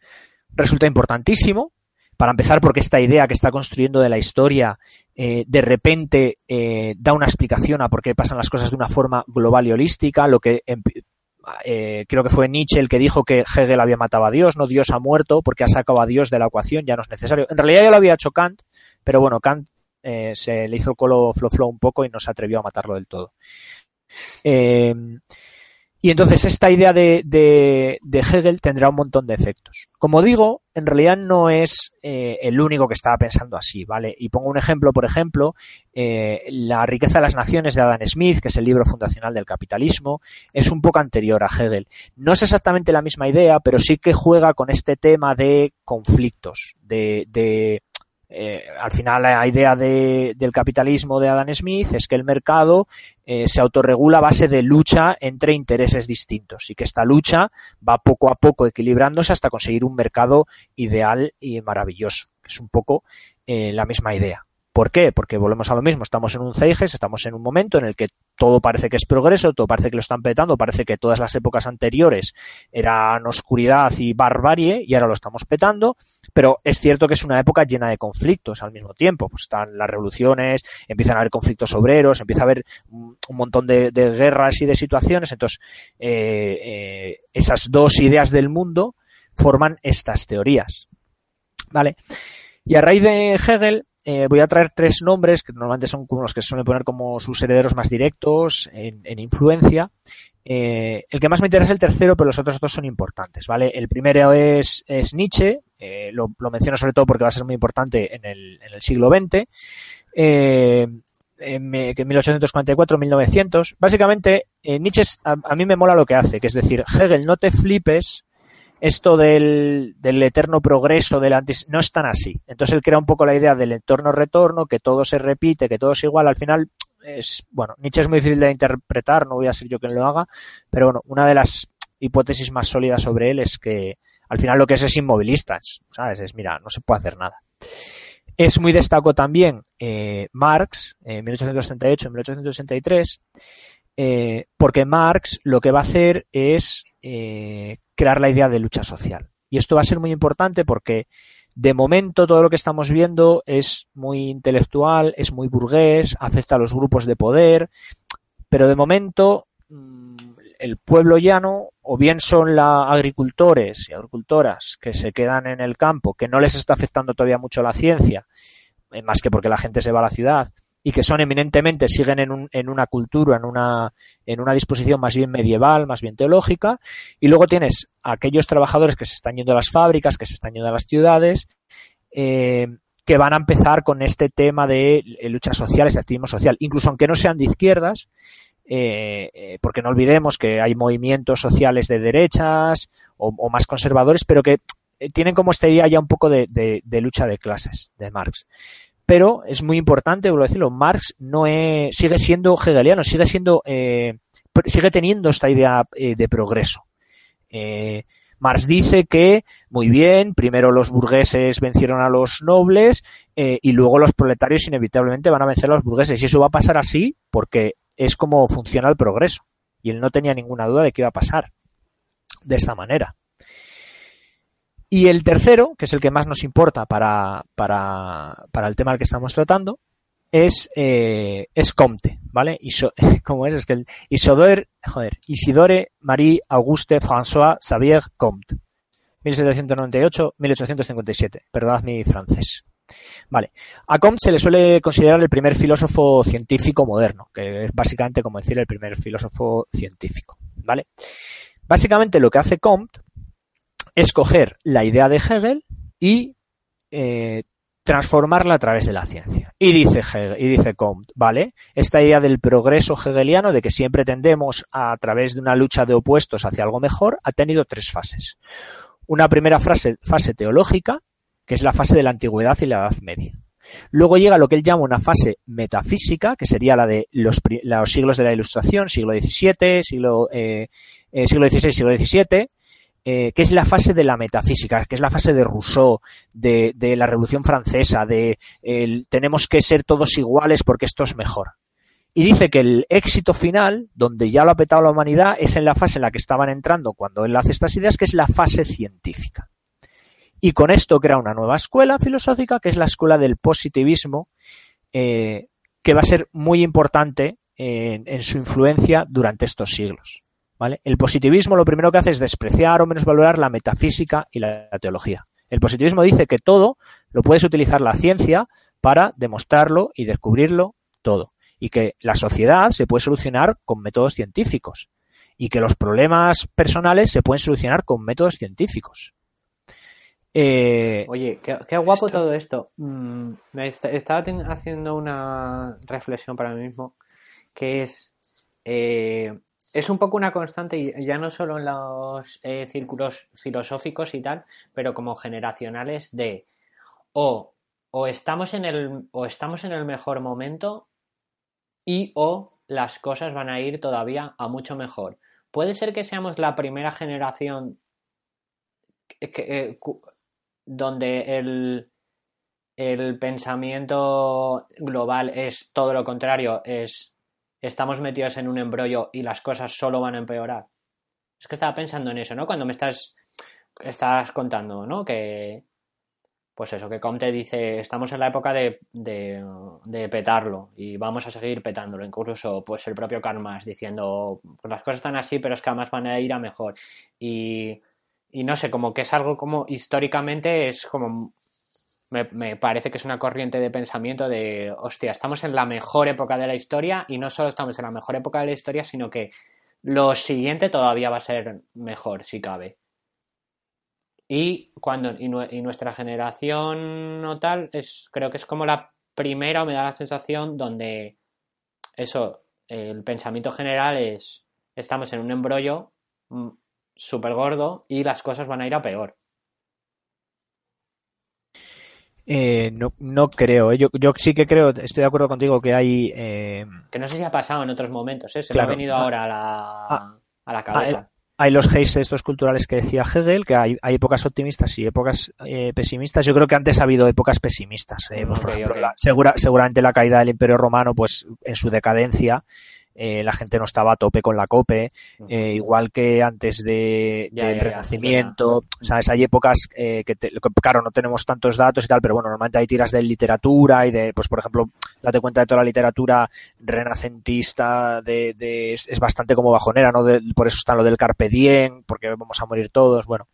resulta importantísimo, para empezar porque esta idea que está construyendo de la historia eh, de repente eh, da una explicación a por qué pasan las cosas de una forma global y holística, lo que eh, creo que fue Nietzsche el que dijo que Hegel había matado a Dios, no Dios ha muerto porque ha sacado a Dios de la ecuación, ya no es necesario. En realidad ya lo había hecho Kant, pero bueno, Kant se le hizo el colo flow flow un poco y no se atrevió a matarlo del todo. Eh, y entonces esta idea de, de, de, Hegel tendrá un montón de efectos. Como digo, en realidad no es eh, el único que estaba pensando así, ¿vale? Y pongo un ejemplo, por ejemplo, eh, La riqueza de las naciones de Adam Smith, que es el libro fundacional del capitalismo, es un poco anterior a Hegel. No es exactamente la misma idea, pero sí que juega con este tema de conflictos, de, de eh, al final la idea de, del capitalismo de Adam Smith es que el mercado eh, se autorregula a base de lucha entre intereses distintos y que esta lucha va poco a poco equilibrándose hasta conseguir un mercado ideal y maravilloso, que es un poco eh, la misma idea. ¿Por qué? Porque volvemos a lo mismo, estamos en un CEIGES, estamos en un momento en el que todo parece que es progreso, todo parece que lo están petando, parece que todas las épocas anteriores eran oscuridad y barbarie y ahora lo estamos petando, pero es cierto que es una época llena de conflictos al mismo tiempo, pues están las revoluciones, empiezan a haber conflictos obreros, empieza a haber un montón de, guerras y de situaciones, entonces eh, eh, esas dos ideas del mundo forman estas teorías, ¿vale? Y a raíz de Hegel, eh, voy a traer tres nombres que normalmente son como los que se suelen poner como sus herederos más directos en, en influencia. Eh, el que más me interesa es el tercero, pero los otros dos son importantes, ¿vale? El primero es, Nietzsche, eh, lo, lo, menciono sobre todo porque va a ser muy importante en el, en el siglo XX. En 1844-1900. Básicamente, Nietzsche a, a mí me mola lo que hace, que es decir, Hegel, no te flipes esto del, eterno progreso del no es tan así. Entonces él crea un poco la idea del entorno-retorno, que todo se repite, que todo es igual. Al final es, bueno, Nietzsche es muy difícil de interpretar, no voy a ser yo quien lo haga, pero bueno, una de las hipótesis más sólidas sobre él es que al final lo que es es inmovilista, ¿sabes? Es, mira, no se puede hacer nada. Es muy destacado también eh, Marx, en 1838, 1863, eh, porque Marx lo que va a hacer es eh, crear la idea de lucha social. Y esto va a ser muy importante porque de momento todo lo que estamos viendo es muy intelectual, es muy burgués, afecta a los grupos de poder, pero de momento mm, el pueblo llano o bien son la agricultores y agricultoras que se quedan en el campo, que no les está afectando todavía mucho la ciencia, eh, más que porque la gente se va a la ciudad, y que son eminentemente, siguen en, un, en una cultura, en una, en una disposición más bien medieval, más bien teológica, y luego tienes a aquellos trabajadores que se están yendo a las fábricas, que se están yendo a las ciudades, eh, que van a empezar con este tema de luchas sociales, de activismo social, incluso aunque no sean de izquierdas, eh, porque no olvidemos que hay movimientos sociales de derechas o, más conservadores, pero que tienen como esta idea ya un poco de, lucha de clases de Marx. Pero es muy importante, vuelvo a decirlo, Marx no es, sigue siendo hegeliano, sigue siendo, sigue teniendo esta idea de progreso. Marx dice que, muy bien, primero los burgueses vencieron a los nobles eh, y luego los proletarios inevitablemente van a vencer a los burgueses. Y eso va a pasar así porque es como funciona el progreso. Y él no tenía ninguna duda de que iba a pasar de esta manera. Y el tercero, que es el que más nos importa para, para, para el tema del que estamos tratando, es, eh, es Comte, ¿vale? Iso, ¿Cómo es? Es que el Isidore, joder, Isidore Marie Auguste François Xavier Comte. 1798-1857. Perdonad mi francés. Vale. A Comte se le suele considerar el primer filósofo científico moderno, que es básicamente como decir el primer filósofo científico. ¿Vale? Básicamente lo que hace Comte es coger la idea de Hegel y eh, transformarla a través de la ciencia. Y dice, Hegel, y dice Comte, ¿vale? Esta idea del progreso hegeliano, de que siempre tendemos a, través de una lucha de opuestos hacia algo mejor, ha tenido tres fases. Una primera fase, fase teológica, que es la fase de la antigüedad y la edad media. Luego llega lo que él llama una fase metafísica, que sería la de los, siglos de la Ilustración, siglo XVII, siglo, eh, eh, siglo XVI, siglo XVII, eh, que es la fase de la metafísica, que es la fase de Rousseau, de, la Revolución Francesa, de tenemos que ser todos iguales porque esto es mejor. Y dice que el éxito final, donde ya lo ha petado la humanidad, es en la fase en la que estaban entrando cuando él hace estas ideas, que es la fase científica. Y con esto crea una nueva escuela filosófica, que es la escuela del positivismo, eh, que va a ser muy importante en su influencia durante estos siglos. El positivismo lo primero que hace es despreciar o menos valorar la metafísica y la teología. El positivismo dice que todo lo puedes utilizar la ciencia para demostrarlo y descubrirlo todo. Y que la sociedad se puede solucionar con métodos científicos. Y que los problemas personales se pueden solucionar con métodos científicos.
Eh, Oye, qué, guapo todo esto. Mm, me estaba haciendo una reflexión para mí mismo, que es eh, es un poco una constante, ya no solo en los eh, círculos filosóficos y tal, pero como generacionales de o, o, estamos en el, o estamos en el mejor momento y o las cosas van a ir todavía a mucho mejor. Puede ser que seamos la primera generación eh, donde el, el pensamiento global es todo lo contrario, es estamos metidos en un embrollo y las cosas solo van a empeorar. Es que estaba pensando en eso, ¿no? Cuando me estás, estás contando, ¿no? Que, pues eso, que Comte dice, estamos en la época de, de, petarlo y vamos a seguir petándolo. Incluso, pues el propio Karl diciendo, pues las cosas están así, pero es que además van a ir a mejor. Y, y no sé, como que es algo como históricamente es como me, parece que es una corriente de pensamiento de, hostia, estamos en la mejor época de la historia y no solo estamos en la mejor época de la historia, sino que lo siguiente todavía va a ser mejor, si cabe. Y cuando y, nuestra generación o tal, es, creo que es como la primera, o me da la sensación, donde eso, el pensamiento general es, estamos en un embrollo mm, súper gordo y las cosas van a ir a peor.
Eh, no, no creo. ¿eh? Yo, yo sí que creo, estoy de acuerdo contigo que hay. Eh...
Que no sé si ha pasado en otros momentos, ¿eh? se me ha venido ah, ahora a la, ah, a la cabeza.
Hay, los haze estos culturales que decía Hegel, que hay, hay épocas optimistas y épocas eh, pesimistas. Yo creo que antes ha habido épocas pesimistas. Eh, pues, por ejemplo, segura, seguramente la caída del Imperio Romano, pues en su decadencia, eh, la gente no estaba a tope con la COPE, eh, igual que antes de, del Renacimiento, ¿sabes? Hay épocas eh, que, claro, no tenemos tantos datos y tal, pero bueno, normalmente hay tiras de literatura y de, pues por ejemplo, date cuenta de toda la literatura renacentista, de, de es, bastante como bajonera, ¿no? por eso está lo del Carpe Diem, porque vamos a morir todos, bueno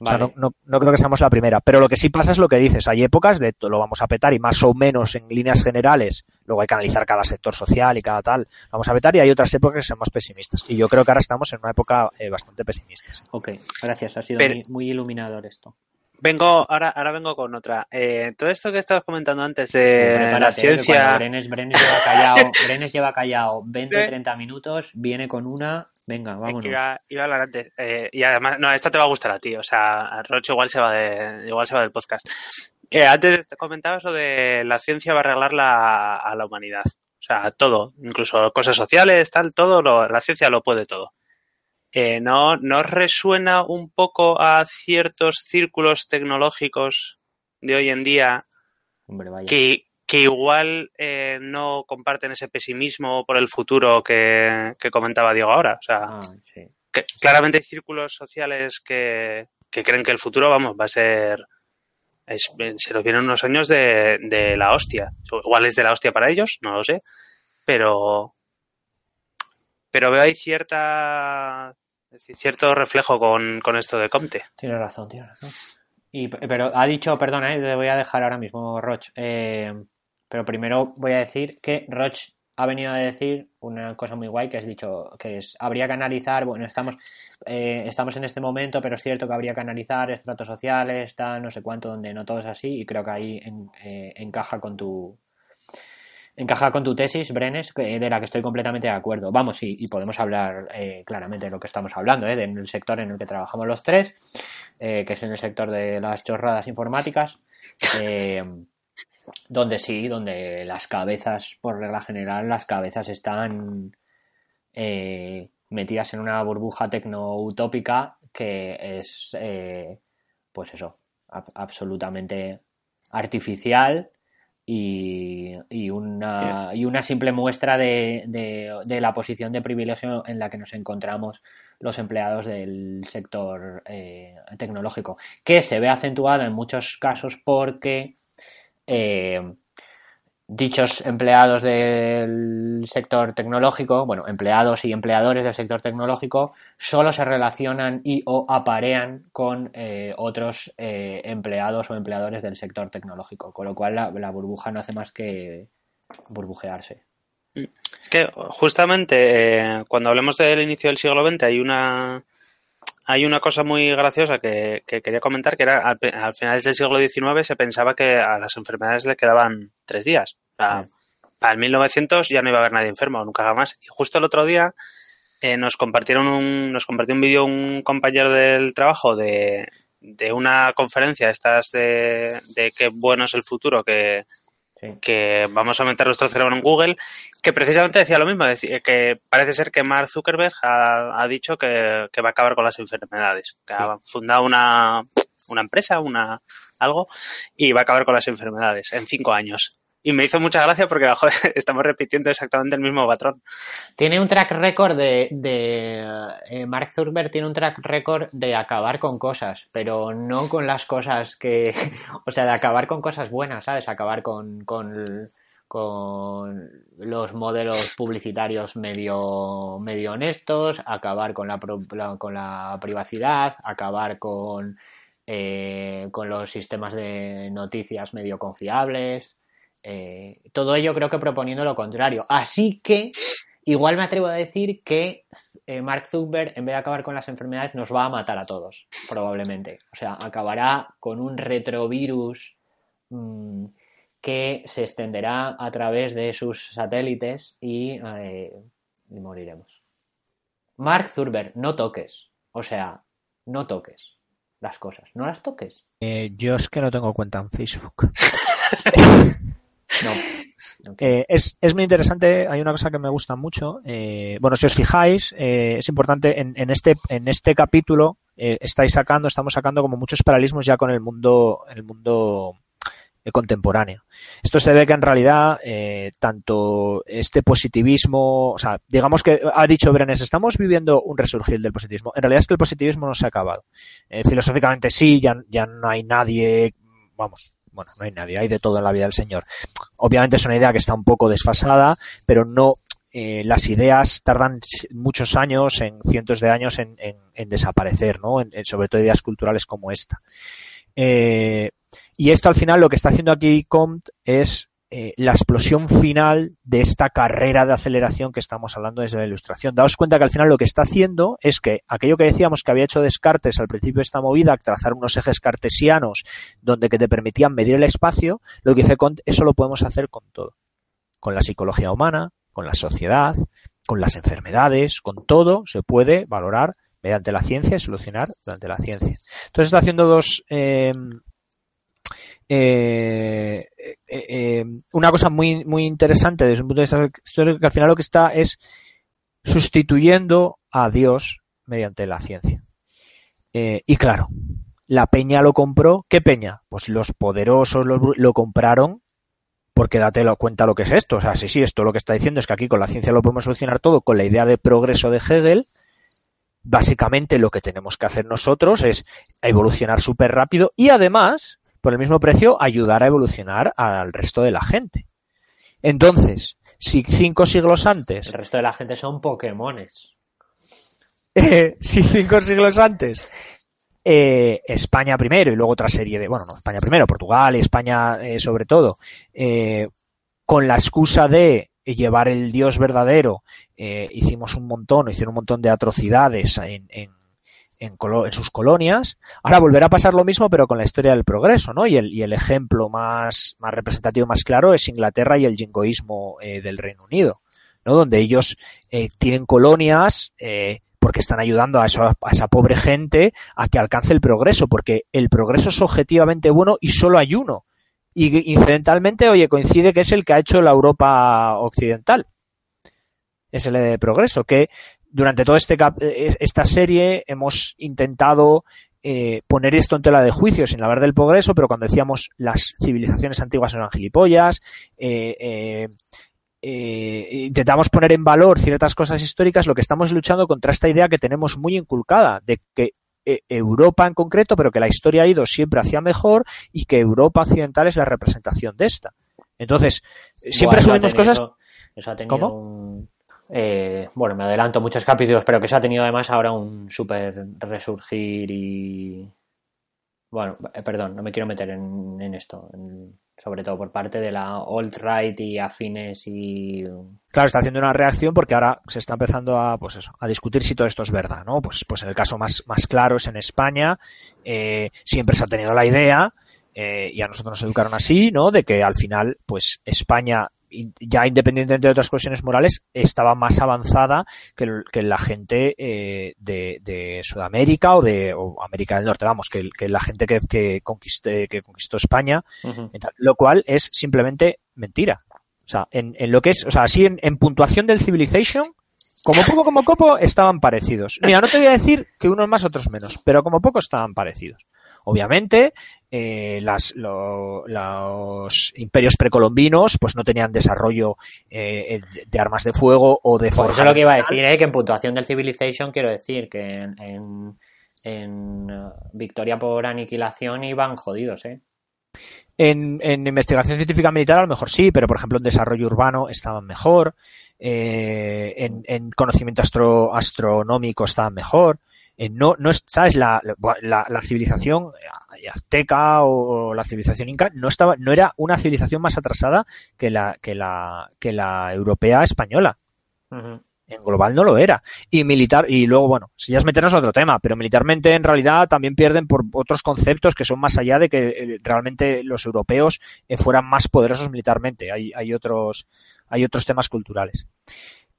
no, creo que seamos la primera. Pero lo que sí pasa es lo que dices. Hay épocas de lo vamos a petar y más o menos en líneas generales. Luego hay que analizar cada sector social y cada tal. Vamos a petar y hay otras épocas que son más pesimistas. Y yo creo que ahora estamos en una época eh, bastante pesimista.
Ok, gracias. Ha sido muy, iluminador esto.
Vengo, ahora, ahora vengo con otra. Eh, todo esto que estabas comentando antes de la ciencia.
Brenes, Brenes, lleva callado, Brenes lleva callado 20, 30 minutos, viene con una. Venga, vámonos.
Iba, iba, a hablar antes. Eh, y además, no, esta te va a gustar a ti. O sea, Roche igual se va de, igual se va del podcast. Eh, antes comentabas lo de la ciencia va a arreglar la, a la humanidad. O sea, todo, incluso cosas sociales, tal, todo, lo, la ciencia lo puede todo. Eh, ¿no, ¿No resuena un poco a ciertos círculos tecnológicos de hoy en día Que, que igual eh, no comparten ese pesimismo por el futuro que, comentaba Diego ahora? O sea, ah, que claramente hay círculos sociales que, que creen que el futuro, vamos, va a ser se nos vienen unos años de, de, la hostia. Igual es de la hostia para ellos, no lo sé, pero pero veo ahí cierta cierto reflejo con, con esto de Comte.
Tiene razón, tiene razón. Y, pero ha dicho, perdona, eh, te voy a dejar ahora mismo, Roch. Eh, pero primero voy a decir que Roch ha venido a decir una cosa muy guay que has dicho que es habría que analizar bueno estamos eh, estamos en este momento pero es cierto que habría que analizar estratos sociales tal no sé cuánto donde no todo es así y creo que ahí encaja con tu encaja con tu tesis, Brenes, de la que estoy completamente de acuerdo. Vamos, y, y podemos hablar eh, claramente de lo que estamos hablando, ¿eh? del sector en el que trabajamos los tres, eh, que es en el sector de las chorradas informáticas, eh, donde sí, donde las cabezas, por regla general, las cabezas están metidas en una burbuja tecno-utópica que es, pues eso, absolutamente artificial y, una, y una simple muestra de, de, la posición de privilegio en la que nos encontramos los empleados del sector eh, tecnológico, que se ve acentuado en muchos casos porque eh, dichos empleados del sector tecnológico, bueno, empleados y empleadores del sector tecnológico, solo se relacionan y o aparean con eh, otros eh, empleados o empleadores del sector tecnológico, con lo cual la, burbuja no hace más que burbujearse.
Es que justamente eh, cuando hablemos del inicio del siglo XX hay una hay una cosa muy graciosa que, quería comentar, que era al, al finales del siglo XIX se pensaba que a las enfermedades le quedaban tres días. para el 1900 ya no iba a haber nadie enfermo, nunca jamás. Y justo el otro día eh, nos compartieron un, nos compartió un vídeo un compañero del trabajo de, de una conferencia estas de, de qué bueno es el futuro, que, que vamos a aumentar nuestro cerebro en Google, que precisamente decía lo mismo, que parece ser que Mark Zuckerberg ha, dicho que, va a acabar con las enfermedades, que ha fundado una, una empresa, una algo, y va a acabar con las enfermedades en cinco años. Y me hizo mucha gracia porque estamos repitiendo exactamente el mismo patrón.
Tiene un track record de. Eh, Mark Zuckerberg tiene un track record de acabar con cosas, pero no con las cosas que. O sea, de acabar con cosas buenas, ¿sabes? Acabar con, con, con los modelos publicitarios medio, medio honestos, acabar con la, con la privacidad, acabar con. Eh, con los sistemas de noticias medio confiables, eh, todo ello creo que proponiendo lo contrario. Así que igual me atrevo a decir que eh, Mark Zuckerberg, en vez de acabar con las enfermedades, nos va a matar a todos, probablemente. O sea, acabará con un retrovirus mm, que se extenderá a través de sus satélites y, eh, y moriremos. Mark Zuckerberg, no toques. O sea, no toques las cosas. No las toques.
yo es que no tengo cuenta en Facebook. No. Eh, es, es, muy interesante, hay una cosa que me gusta mucho. Eh, bueno, si os fijáis, eh, es importante, en, en, este, en este capítulo estáis sacando, estamos sacando como muchos paralelismos ya con el mundo, el mundo contemporáneo. Esto se ve que en realidad tanto este positivismo, o sea, digamos que ha dicho Brenes, estamos viviendo un resurgir del positivismo. En realidad es que el positivismo no se ha acabado. filosóficamente sí, ya, ya no hay nadie, vamos, bueno, no hay nadie, hay de todo en la vida del Señor. Obviamente es una idea que está un poco desfasada, pero no, eh, las ideas tardan muchos años, en cientos de años, en, desaparecer, ¿no? sobre todo ideas culturales como esta. Eh, y esto al final lo que está haciendo aquí Comte es eh, la explosión final de esta carrera de aceleración que estamos hablando desde la ilustración. Daos cuenta que al final lo que está haciendo es que aquello que decíamos que había hecho Descartes al principio de esta movida, trazar unos ejes cartesianos donde que te permitían medir el espacio, lo que dice Kant, eso lo podemos hacer con todo. Con la psicología humana, con la sociedad, con las enfermedades, con todo se puede valorar mediante la ciencia y solucionar durante la ciencia. Entonces está haciendo dos, eh, eh, eh, eh, una cosa muy, muy interesante desde un punto de vista histórico que al final lo que está es sustituyendo a Dios mediante la ciencia. Y claro, la peña lo compró. ¿Qué peña? Pues los poderosos lo, lo compraron porque date cuenta lo que es esto. O sea, sí, sí, esto lo que está diciendo es que aquí con la ciencia lo podemos solucionar todo con la idea de progreso de Hegel. Básicamente lo que tenemos que hacer nosotros es evolucionar súper rápido y además por el mismo precio ayudar a evolucionar al resto de la gente. Entonces, si cinco siglos antes...
El resto de la gente son Pokémones.
Eh, si cinco siglos antes eh, España primero y luego otra serie de, bueno, no, España primero, Portugal y España eh, sobre todo, con la excusa de llevar el Dios verdadero, hicimos un montón, hicieron un montón de atrocidades en, en, en, sus colonias. Ahora volverá a pasar lo mismo, pero con la historia del progreso, ¿no? Y el, y el ejemplo más, más representativo, más claro, es Inglaterra y el jingoísmo eh, del Reino Unido, ¿no? Donde ellos eh, tienen colonias eh, porque están ayudando a, eso, a esa pobre gente a que alcance el progreso, porque el progreso es objetivamente bueno y solo hay uno. Y incidentalmente, oye, coincide que es el que ha hecho la Europa occidental. Es el de progreso, que durante toda este, esta serie hemos intentado eh, poner esto en tela de juicio sin hablar del progreso, pero cuando decíamos las civilizaciones antiguas eran gilipollas, eh, eh, eh, intentamos poner en valor ciertas cosas históricas, lo que estamos luchando contra esta idea que tenemos muy inculcada de que eh, Europa en concreto, pero que la historia ha ido siempre hacia mejor y que Europa occidental es la representación de esta. Entonces, siempre bueno, subimos cosas.
Eso ha tenido ¿Cómo? Un eh, bueno, me adelanto muchos capítulos, pero que se ha tenido además ahora un súper resurgir y... Bueno, eh, perdón, no me quiero meter en, esto, sobre todo por parte de la alt-right y afines y...
Claro, está haciendo una reacción porque ahora se está empezando a, pues eso, a discutir si todo esto es verdad, ¿no? Pues, pues en el caso más, más claro es en España, eh, siempre se ha tenido la idea, eh, y a nosotros nos educaron así, ¿no? De que al final, pues España ya independientemente de otras cuestiones morales, estaba más avanzada que, que la gente eh, de, de, Sudamérica o de o América del Norte, vamos, que, que la gente que, que, conquiste, que conquistó España, uh -huh. lo cual es simplemente mentira. O sea, en, en lo que es, o sea, así en, en puntuación del Civilization, como poco como copo estaban parecidos. Mira, no te voy a decir que unos más, otros menos, pero como poco estaban parecidos. Obviamente, eh, las, lo, los imperios precolombinos pues no tenían desarrollo eh, de armas de fuego o de
Por eso lo que iba a decir, eh, que en puntuación del Civilization quiero decir que en, en, en uh, victoria por aniquilación iban jodidos, ¿eh?
En, en, investigación científica militar a lo mejor sí, pero por ejemplo en desarrollo urbano estaban mejor, eh, en, en, conocimiento astro, astronómico estaban mejor. Eh, no, no sabes la, la, la, civilización azteca o la civilización inca no estaba, no era una civilización más atrasada que la, que la, que la europea española. Uh -huh. En global no lo era. Y militar, y luego, bueno, si ya es meternos a otro tema, pero militarmente en realidad también pierden por otros conceptos que son más allá de que eh, realmente los europeos eh, fueran más poderosos militarmente. Hay, hay otros, hay otros temas culturales.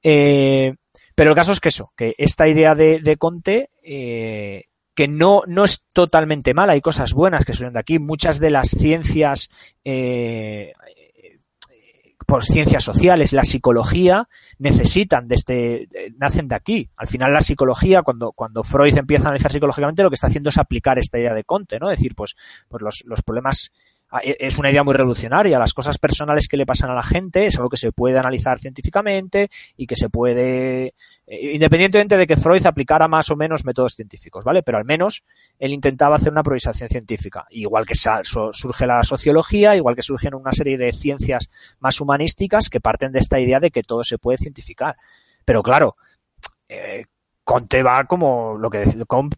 Eh, pero el caso es que eso, que esta idea de, de Conte, eh, que no, no es totalmente mala, hay cosas buenas que suelen de aquí. Muchas de las ciencias, eh, ciencias sociales, la psicología, necesitan de este, nacen de aquí. Al final la psicología, cuando, cuando Freud empieza a analizar psicológicamente, lo que está haciendo es aplicar esta idea de Conte, ¿no? Es decir, pues, pues los, los problemas es una idea muy revolucionaria. Las cosas personales que le pasan a la gente es algo que se puede analizar científicamente y que se puede, independientemente de que Freud aplicara más o menos métodos científicos, ¿vale? Pero al menos él intentaba hacer una improvisación científica. Igual que surge la sociología, igual que surgen una serie de ciencias más humanísticas que parten de esta idea de que todo se puede cientificar. Pero claro, eh, Conte va como lo que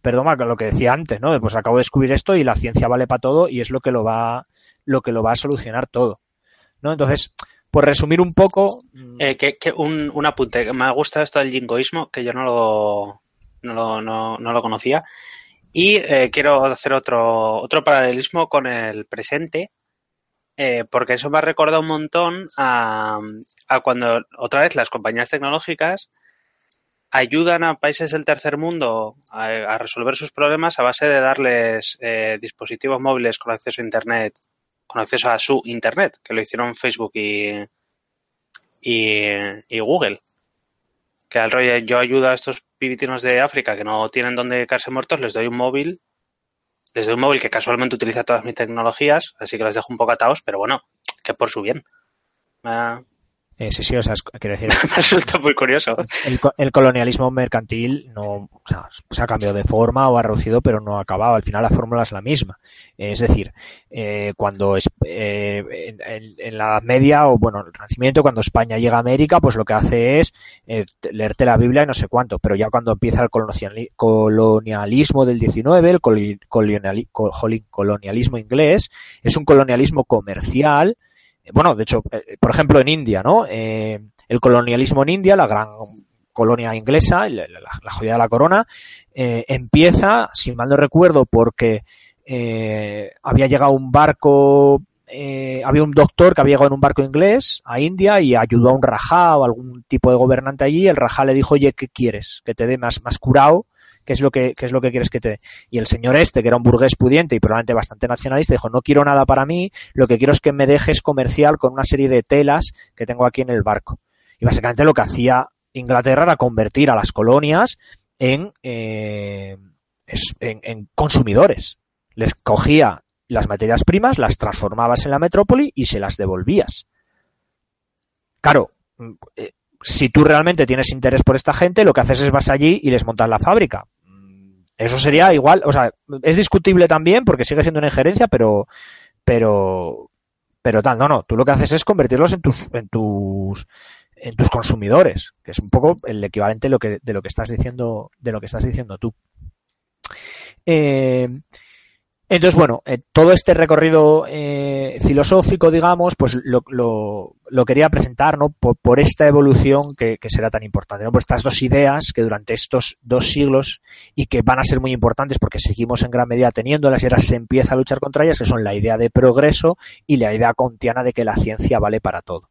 perdón, lo que decía antes, ¿no? Pues acabo de descubrir esto y la ciencia vale para todo y es lo que lo va lo que lo va a solucionar todo. ¿no? Entonces, por resumir un poco...
Eh, que, un, un, apunte, me gusta esto del jingoísmo, que yo no lo, no lo, no, lo conocía. Y eh, quiero hacer otro, otro paralelismo con el presente, eh, porque eso me ha recordado un montón a, a, cuando otra vez las compañías tecnológicas ayudan a países del tercer mundo a, resolver sus problemas a base de darles dispositivos móviles con acceso a Internet, con acceso a su Internet, que lo hicieron Facebook y, y, Google. Que al rollo yo ayudo a estos pibitinos de África que no tienen dónde quedarse muertos, les doy un móvil, les doy un móvil que casualmente utiliza todas mis tecnologías, así que les dejo un poco atados, pero bueno, que por su bien. Me,
eh, sí, sí, o sea, quiero decir.
Me resulta muy curioso.
El, el, colonialismo mercantil no, o sea, se ha cambiado de forma o ha reducido, pero no ha acabado. Al final la fórmula es la misma. Es decir, eh, cuando es, eh, en, en, la Media o bueno, el Renacimiento, cuando España llega a América, pues lo que hace es eh, leerte la Biblia y no sé cuánto. Pero ya cuando empieza el colonialismo del 19, el colonialismo inglés, es un colonialismo comercial bueno, de hecho, eh, por ejemplo, en India, ¿no? Eh, el colonialismo en India, la gran colonia inglesa, la, joya de la corona, eh, empieza, si mal no recuerdo, porque eh, había llegado un barco, eh, había un doctor que había llegado en un barco inglés a India y ayudó a un rajá o algún tipo de gobernante allí. El rajá le dijo, oye, ¿qué quieres? Que te dé más, más curado ¿qué es lo que, qué es lo que quieres que te? Y el señor este, que era un burgués pudiente y probablemente bastante nacionalista, dijo, no quiero nada para mí, lo que quiero es que me dejes comercial con una serie de telas que tengo aquí en el barco. Y básicamente lo que hacía Inglaterra era convertir a las colonias en, eh, en, en consumidores. Les cogía las materias primas, las transformabas en la metrópoli y se las devolvías. Claro, eh, si tú realmente tienes interés por esta gente, lo que haces es vas allí y les montas la fábrica. Eso sería igual, o sea, es discutible también porque sigue siendo una injerencia, pero, pero, pero tal, no, no, tú lo que haces es convertirlos en tus, en tus, en tus consumidores, que es un poco el equivalente de lo que, de lo que estás diciendo, de lo que estás diciendo tú. Eh, entonces, bueno, eh, todo este recorrido eh, filosófico, digamos, pues lo, quería presentar, ¿no? Por, esta evolución que, será tan importante, ¿no? Por estas dos ideas que durante estos dos siglos y que van a ser muy importantes porque seguimos en gran medida teniéndolas y ahora se empieza a luchar contra ellas, que son la idea de progreso y la idea kantiana de que la ciencia vale para todo,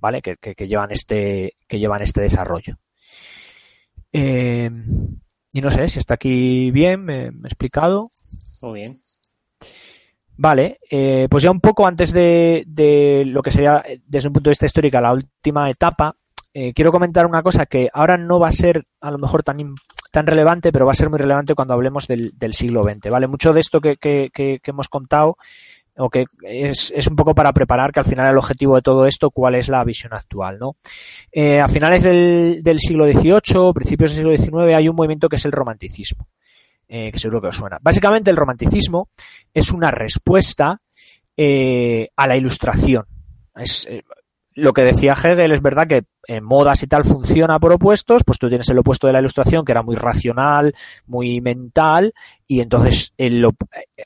¿vale? Que, llevan este, que llevan este desarrollo. Eh, y no sé si está aquí bien, me he explicado.
Muy bien.
Vale, eh, pues ya un poco antes de, de, lo que sería desde un punto de vista histórico la última etapa, eh, quiero comentar una cosa que ahora no va a ser a lo mejor tan, tan relevante, pero va a ser muy relevante cuando hablemos del, del siglo XX, ¿vale? Mucho de esto que, que, que, hemos contado o que es, es, un poco para preparar que al final el objetivo de todo esto, cuál es la visión actual, ¿no? Eh, a finales del, del siglo XVIII, principios del siglo XIX, hay un movimiento que es el romanticismo eh, que seguro que os suena. Básicamente el romanticismo es una respuesta eh, a la ilustración. Es, eh, lo que decía Hegel es verdad que en modas y tal funciona por opuestos, pues tú tienes el opuesto de la ilustración que era muy racional, muy mental, y entonces lo,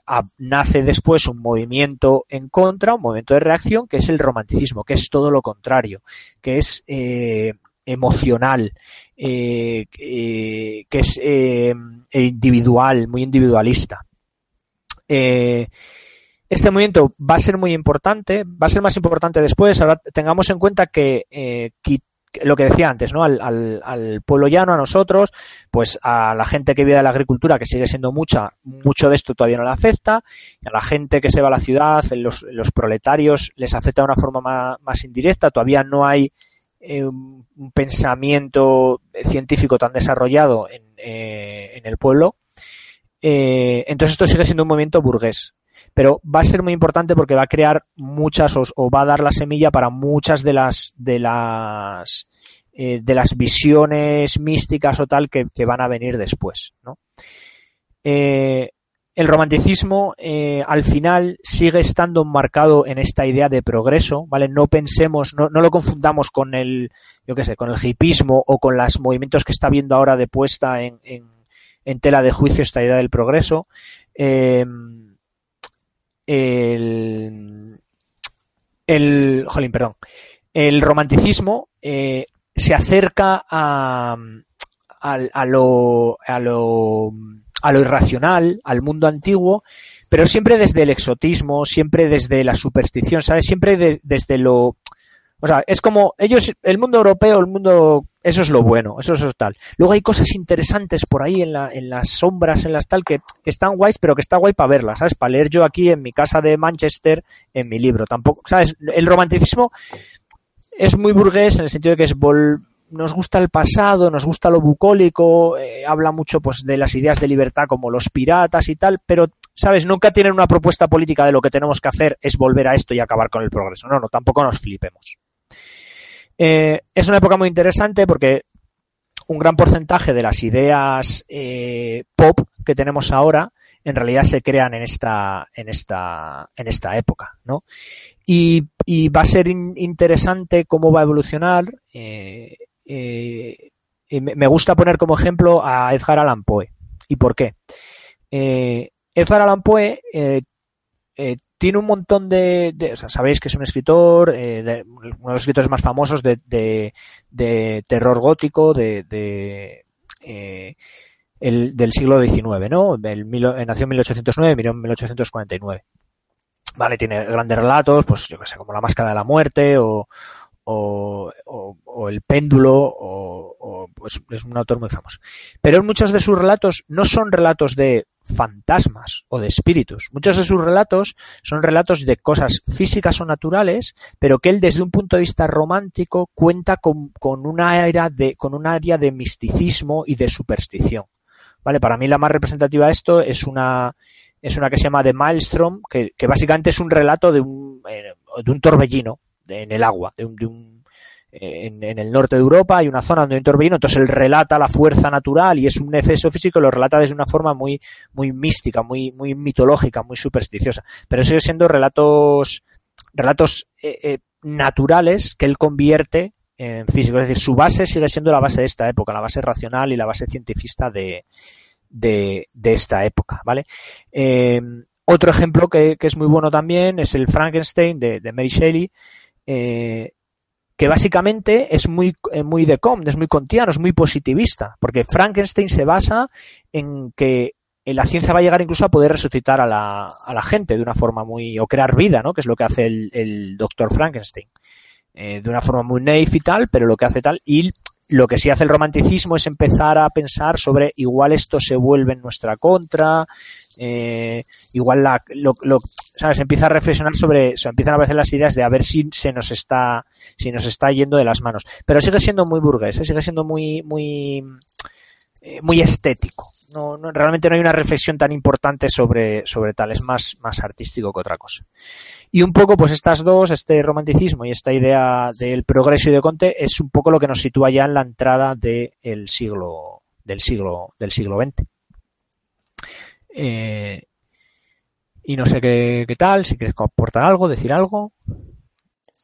a, nace después un movimiento en contra, un movimiento de reacción, que es el romanticismo, que es todo lo contrario, que es eh, emocional, eh, eh, que es eh, individual, muy individualista. Este movimiento va a ser muy importante, va a ser más importante después. Ahora tengamos en cuenta que lo que decía antes, ¿no? Al, al, al, pueblo llano, a nosotros, pues a la gente que vive de la agricultura, que sigue siendo mucha, mucho de esto todavía no le afecta, a la gente que se va a la ciudad, los, los proletarios, les afecta de una forma más, más indirecta, todavía no hay eh, un pensamiento científico tan desarrollado en, eh, el pueblo. Eh, entonces esto sigue siendo un movimiento burgués. Pero va a ser muy importante porque va a crear muchas o, va a dar la semilla para muchas de las de las eh, de las visiones místicas o tal que, van a venir después, ¿no? Eh, el romanticismo eh, al final sigue estando marcado en esta idea de progreso, ¿vale? No pensemos, no, no lo confundamos con el, yo qué sé, con el hipismo o con los movimientos que está viendo ahora de puesta en, tela de juicio esta idea del progreso. Eh, el, el, jolín, perdón, el romanticismo eh, se acerca a, a, a, lo, a, lo, a lo irracional, al mundo antiguo, pero siempre desde el exotismo, siempre desde la superstición, ¿sabes? Siempre de, desde lo... O sea, es como ellos, el mundo europeo, el mundo, eso es lo bueno, eso es tal. Luego hay cosas interesantes por ahí en, la, en las sombras, en las tal, que, que están guays, pero que está guay para verlas, ¿sabes? Para leer yo aquí en mi casa de Manchester, en mi libro. Tampoco, ¿sabes? El romanticismo es muy burgués en el sentido de que es nos gusta el pasado, nos gusta lo bucólico, eh, habla mucho pues de las ideas de libertad como los piratas y tal, pero sabes, nunca tienen una propuesta política de lo que tenemos que hacer es volver a esto y acabar con el progreso. No, no, tampoco nos flipemos. Eh, es una época muy interesante porque un gran porcentaje de las ideas eh, pop que tenemos ahora en realidad se crean en esta, en esta, en esta época, ¿no? Y, va a ser in, interesante cómo va a evolucionar. Eh, me gusta poner como ejemplo a Edgar Allan Poe. ¿Y por qué? Eh, Edgar Allan Poe eh, eh, tiene un montón de, o sea, sabéis que es un escritor, eh, de, uno de los escritores más famosos de, de, terror gótico, de, el, del siglo XIX, ¿no? Nació en 1809, murió en 1849. Vale, tiene grandes relatos, pues yo que sé, como La Máscara de la Muerte o, o, El Péndulo, o, pues es un autor muy famoso. Pero muchos de sus relatos no son relatos de fantasmas o de espíritus. Muchos de sus relatos son relatos de cosas físicas o naturales, pero que él desde un punto de vista romántico cuenta con, con una era de, con un área de misticismo y de superstición. Vale, para mí la más representativa de esto es una, es una que se llama The Maelstrom, que, que básicamente es un relato de un, eh, de un torbellino en el agua, de un, de un en, en, el norte de Europa hay una zona donde torbellino, entonces él relata la fuerza natural y es un exceso físico lo relata desde una forma muy, muy mística, muy, muy mitológica, muy supersticiosa. Pero sigue siendo relatos, relatos eh, eh, naturales que él convierte en físico. Es decir, su base sigue siendo la base de esta época, la base racional y la base cientifista de, de, de esta época, ¿vale? Eh, otro ejemplo que, que, es muy bueno también es el Frankenstein de, de Mary Shelley, eh, que básicamente es muy, eh, muy de com, es muy kantiano, es muy positivista, porque Frankenstein se basa en que la ciencia va a llegar incluso a poder resucitar a la, a la gente de una forma muy, o crear vida, ¿no? Que es lo que hace el, doctor Frankenstein. Eh, de una forma muy naif y tal, pero lo que hace tal, lo que sí hace el romanticismo es empezar a pensar sobre igual esto se vuelve en nuestra contra, eh, igual la, lo, lo, ¿sabes? Empieza a reflexionar sobre, se empiezan a aparecer las ideas de a ver si se nos está, si nos está yendo de las manos. Pero sigue siendo muy burgués, ¿eh? sigue siendo muy, muy, eh, muy estético. No, no, realmente no hay una reflexión tan importante sobre, sobre tal, es más, más artístico que otra cosa. Y un poco, pues estas dos, este romanticismo y esta idea del progreso y de Conte, es un poco lo que nos sitúa ya en la entrada de siglo, del siglo, del siglo XX. Eh, y no sé qué, qué tal, si quieres aportar algo, decir algo.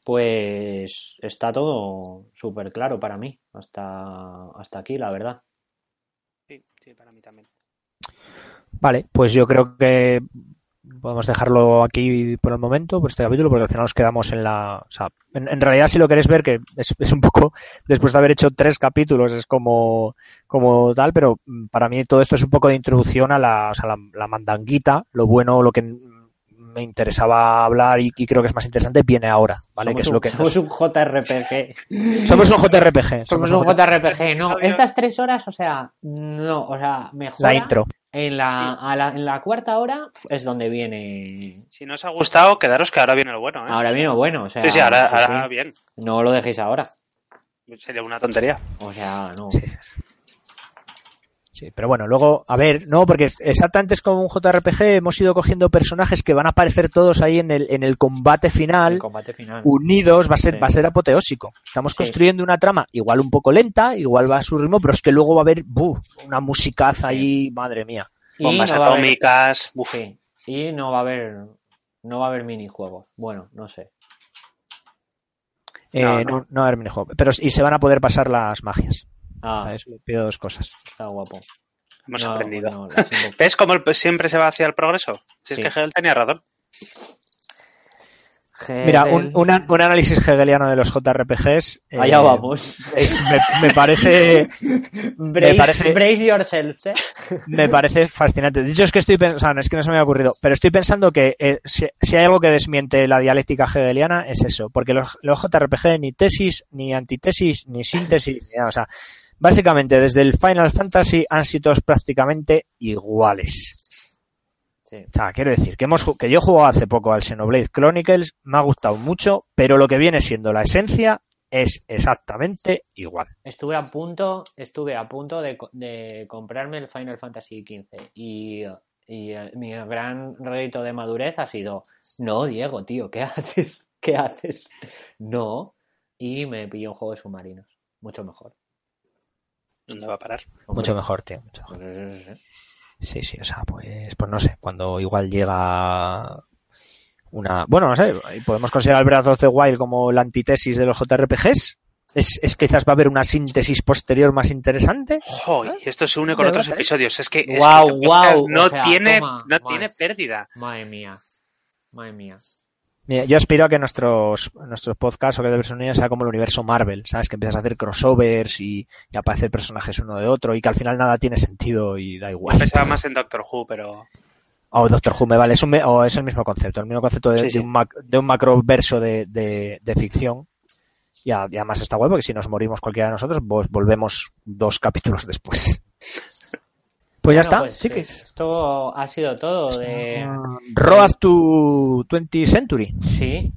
Pues está todo súper claro para mí, hasta, hasta aquí, la verdad.
Sí, para mí también.
Vale, pues yo creo que podemos dejarlo aquí por el momento, por este capítulo, porque al final nos quedamos en la... O sea, en, en realidad si lo queréis ver, que es, es, un poco, después de haber hecho tres capítulos, es como, como tal, pero para mí todo esto es un poco de introducción a la, o sea, la, la mandanguita, lo bueno, lo que me interesaba hablar y, y, creo que es más interesante viene ahora, ¿vale?
Somos
que es
un,
lo que
somos un JRPG.
somos un JRPG.
Somos un JRPG, no. Estas tres horas, o sea, no, o sea, mejor.
La intro.
En la, sí. la, en la, cuarta hora es donde viene.
Si no os ha gustado, quedaros que ahora viene lo bueno. ¿eh?
Ahora viene lo bueno. O sea,
sí, sí, ahora, ahora sí. bien.
No lo dejéis ahora.
Sería una tontería.
O sea, no.
Sí. Sí, pero bueno, luego, a ver, no, porque exactamente es como un JRPG, hemos ido cogiendo personajes que van a aparecer todos ahí en el, en el combate final,
el combate final.
unidos, va a ser, sí. va a ser apoteósico. Estamos sí. construyendo una trama igual un poco lenta, igual va a su ritmo, pero es que luego va a haber, ¡buf! una musicaza ahí, madre mía.
Bombas no atómicas,
haber. Y no va a haber, no va a haber minijuegos. Bueno, no sé.
Eh, no, no. no, va a haber minijuegos. Pero y se van a poder pasar las magias.
Ah.
O sea, eso le pido dos cosas.
Está guapo.
Hemos no, aprendido. No, ¿Ves cómo siempre se va hacia el progreso? Si sí. es que Hegel tenía razón.
Mira, un, un, un, análisis hegeliano de los JRPGs.
Eh, Allá vamos.
Es, me, me, parece.
brace,
me parece.
Brace yourselves, ¿eh?
Me parece fascinante. Dicho es que estoy pensando. Es que no se me ha ocurrido. Pero estoy pensando que eh, si, si, hay algo que desmiente la dialéctica hegeliana es eso. Porque los, los JRPG ni tesis, ni antitesis, ni síntesis, ni nada. O sea, básicamente desde el Final Fantasy han sido todos prácticamente iguales.
Sí.
O sea, quiero decir que hemos que yo he jugado hace poco al Xenoblade Chronicles, me ha gustado mucho, pero lo que viene siendo la esencia es exactamente igual.
Estuve a punto, estuve a punto de, de comprarme el Final Fantasy XV y, y uh, mi gran reto de madurez ha sido, no, Diego, tío, ¿qué haces? ¿Qué haces? No. Y me pilló un juego de submarinos. Mucho mejor.
¿Dónde va a parar?
Hombre, mucho mejor, tío. Mucho mejor. Pues, Sí, sí, o sea, pues, pues no sé, cuando igual llega una... Bueno, no sé, podemos considerar el Breath of the Wild como la antítesis de los JRPGs. ¿Es, es quizás va a haber una síntesis posterior más interesante?
Oh, y esto se une con otros episodios. Es que, es
wow,
que
wow,
no,
o sea,
tiene,
toma,
no
madre.
tiene pérdida.
Madre mía. Madre mía.
Mira, yo aspiro a que nuestros, nuestros podcasts o que de versión unida sea como el universo Marvel, ¿sabes? Que empiezas a hacer crossovers y, y aparecer personajes uno de otro y que al final nada tiene sentido y da igual.
Yo pensaba más en Doctor Who, pero...
O oh, Doctor Who, me vale, es, un, o es el mismo concepto, el mismo concepto de,
Sí, sí.
de un, mac, de un macroverso de, de, de ficción. Y, además está bueno porque si nos morimos cualquiera de nosotros, pues volvemos dos capítulos después. Pues ya está,
pues,
chiquis.
eh, Esto ha sido todo de...
Road to 20th Century.
Sí.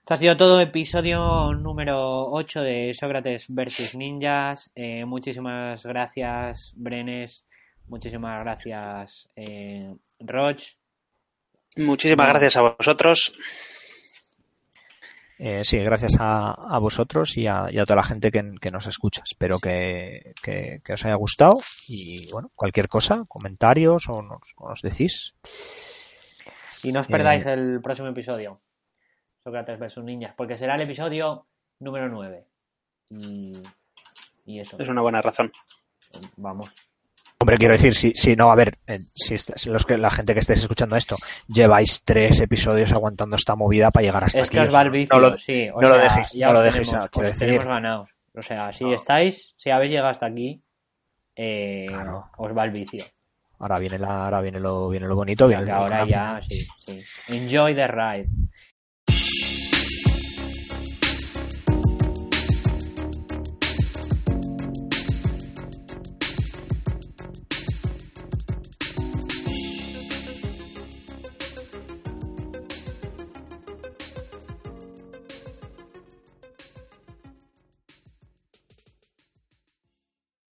Esto ha sido todo episodio número 8 de Sócrates versus Ninjas. Eh, muchísimas gracias, Brenes. Muchísimas gracias, eh, Roch.
Muchísimas gracias a vosotros.
Eh, sí, gracias a, a vosotros y a, y a toda la gente que, que nos escucha. Espero que, que, que os haya gustado y bueno, cualquier cosa, comentarios o nos, o nos decís.
Y no os
Eh,
perdáis el próximo episodio. Sócrates versus Ninjas. Porque será el episodio número 9. Y, y eso.
Es una buena razón.
Vamos.
Hombre, quiero decir, si, si no, a ver, eh, si, si los que, la gente que estéis escuchando esto, lleváis tres episodios aguantando esta movida para llegar hasta
Es
aquí.
que os va el vicio,
no lo-
sí. O
no lo dejéis-
ya
no
os
lo dejéis,
tenemos,
quiero
os
decir.
ganados. O sea, si
No.
estáis, si habéis llegado hasta aquí, eh,
Claro.
os va el vicio.
Ahora viene la, ahora viene lo, viene lo bonito,
O sea,
viene
ahora ya, sí, sí. Enjoy the ride.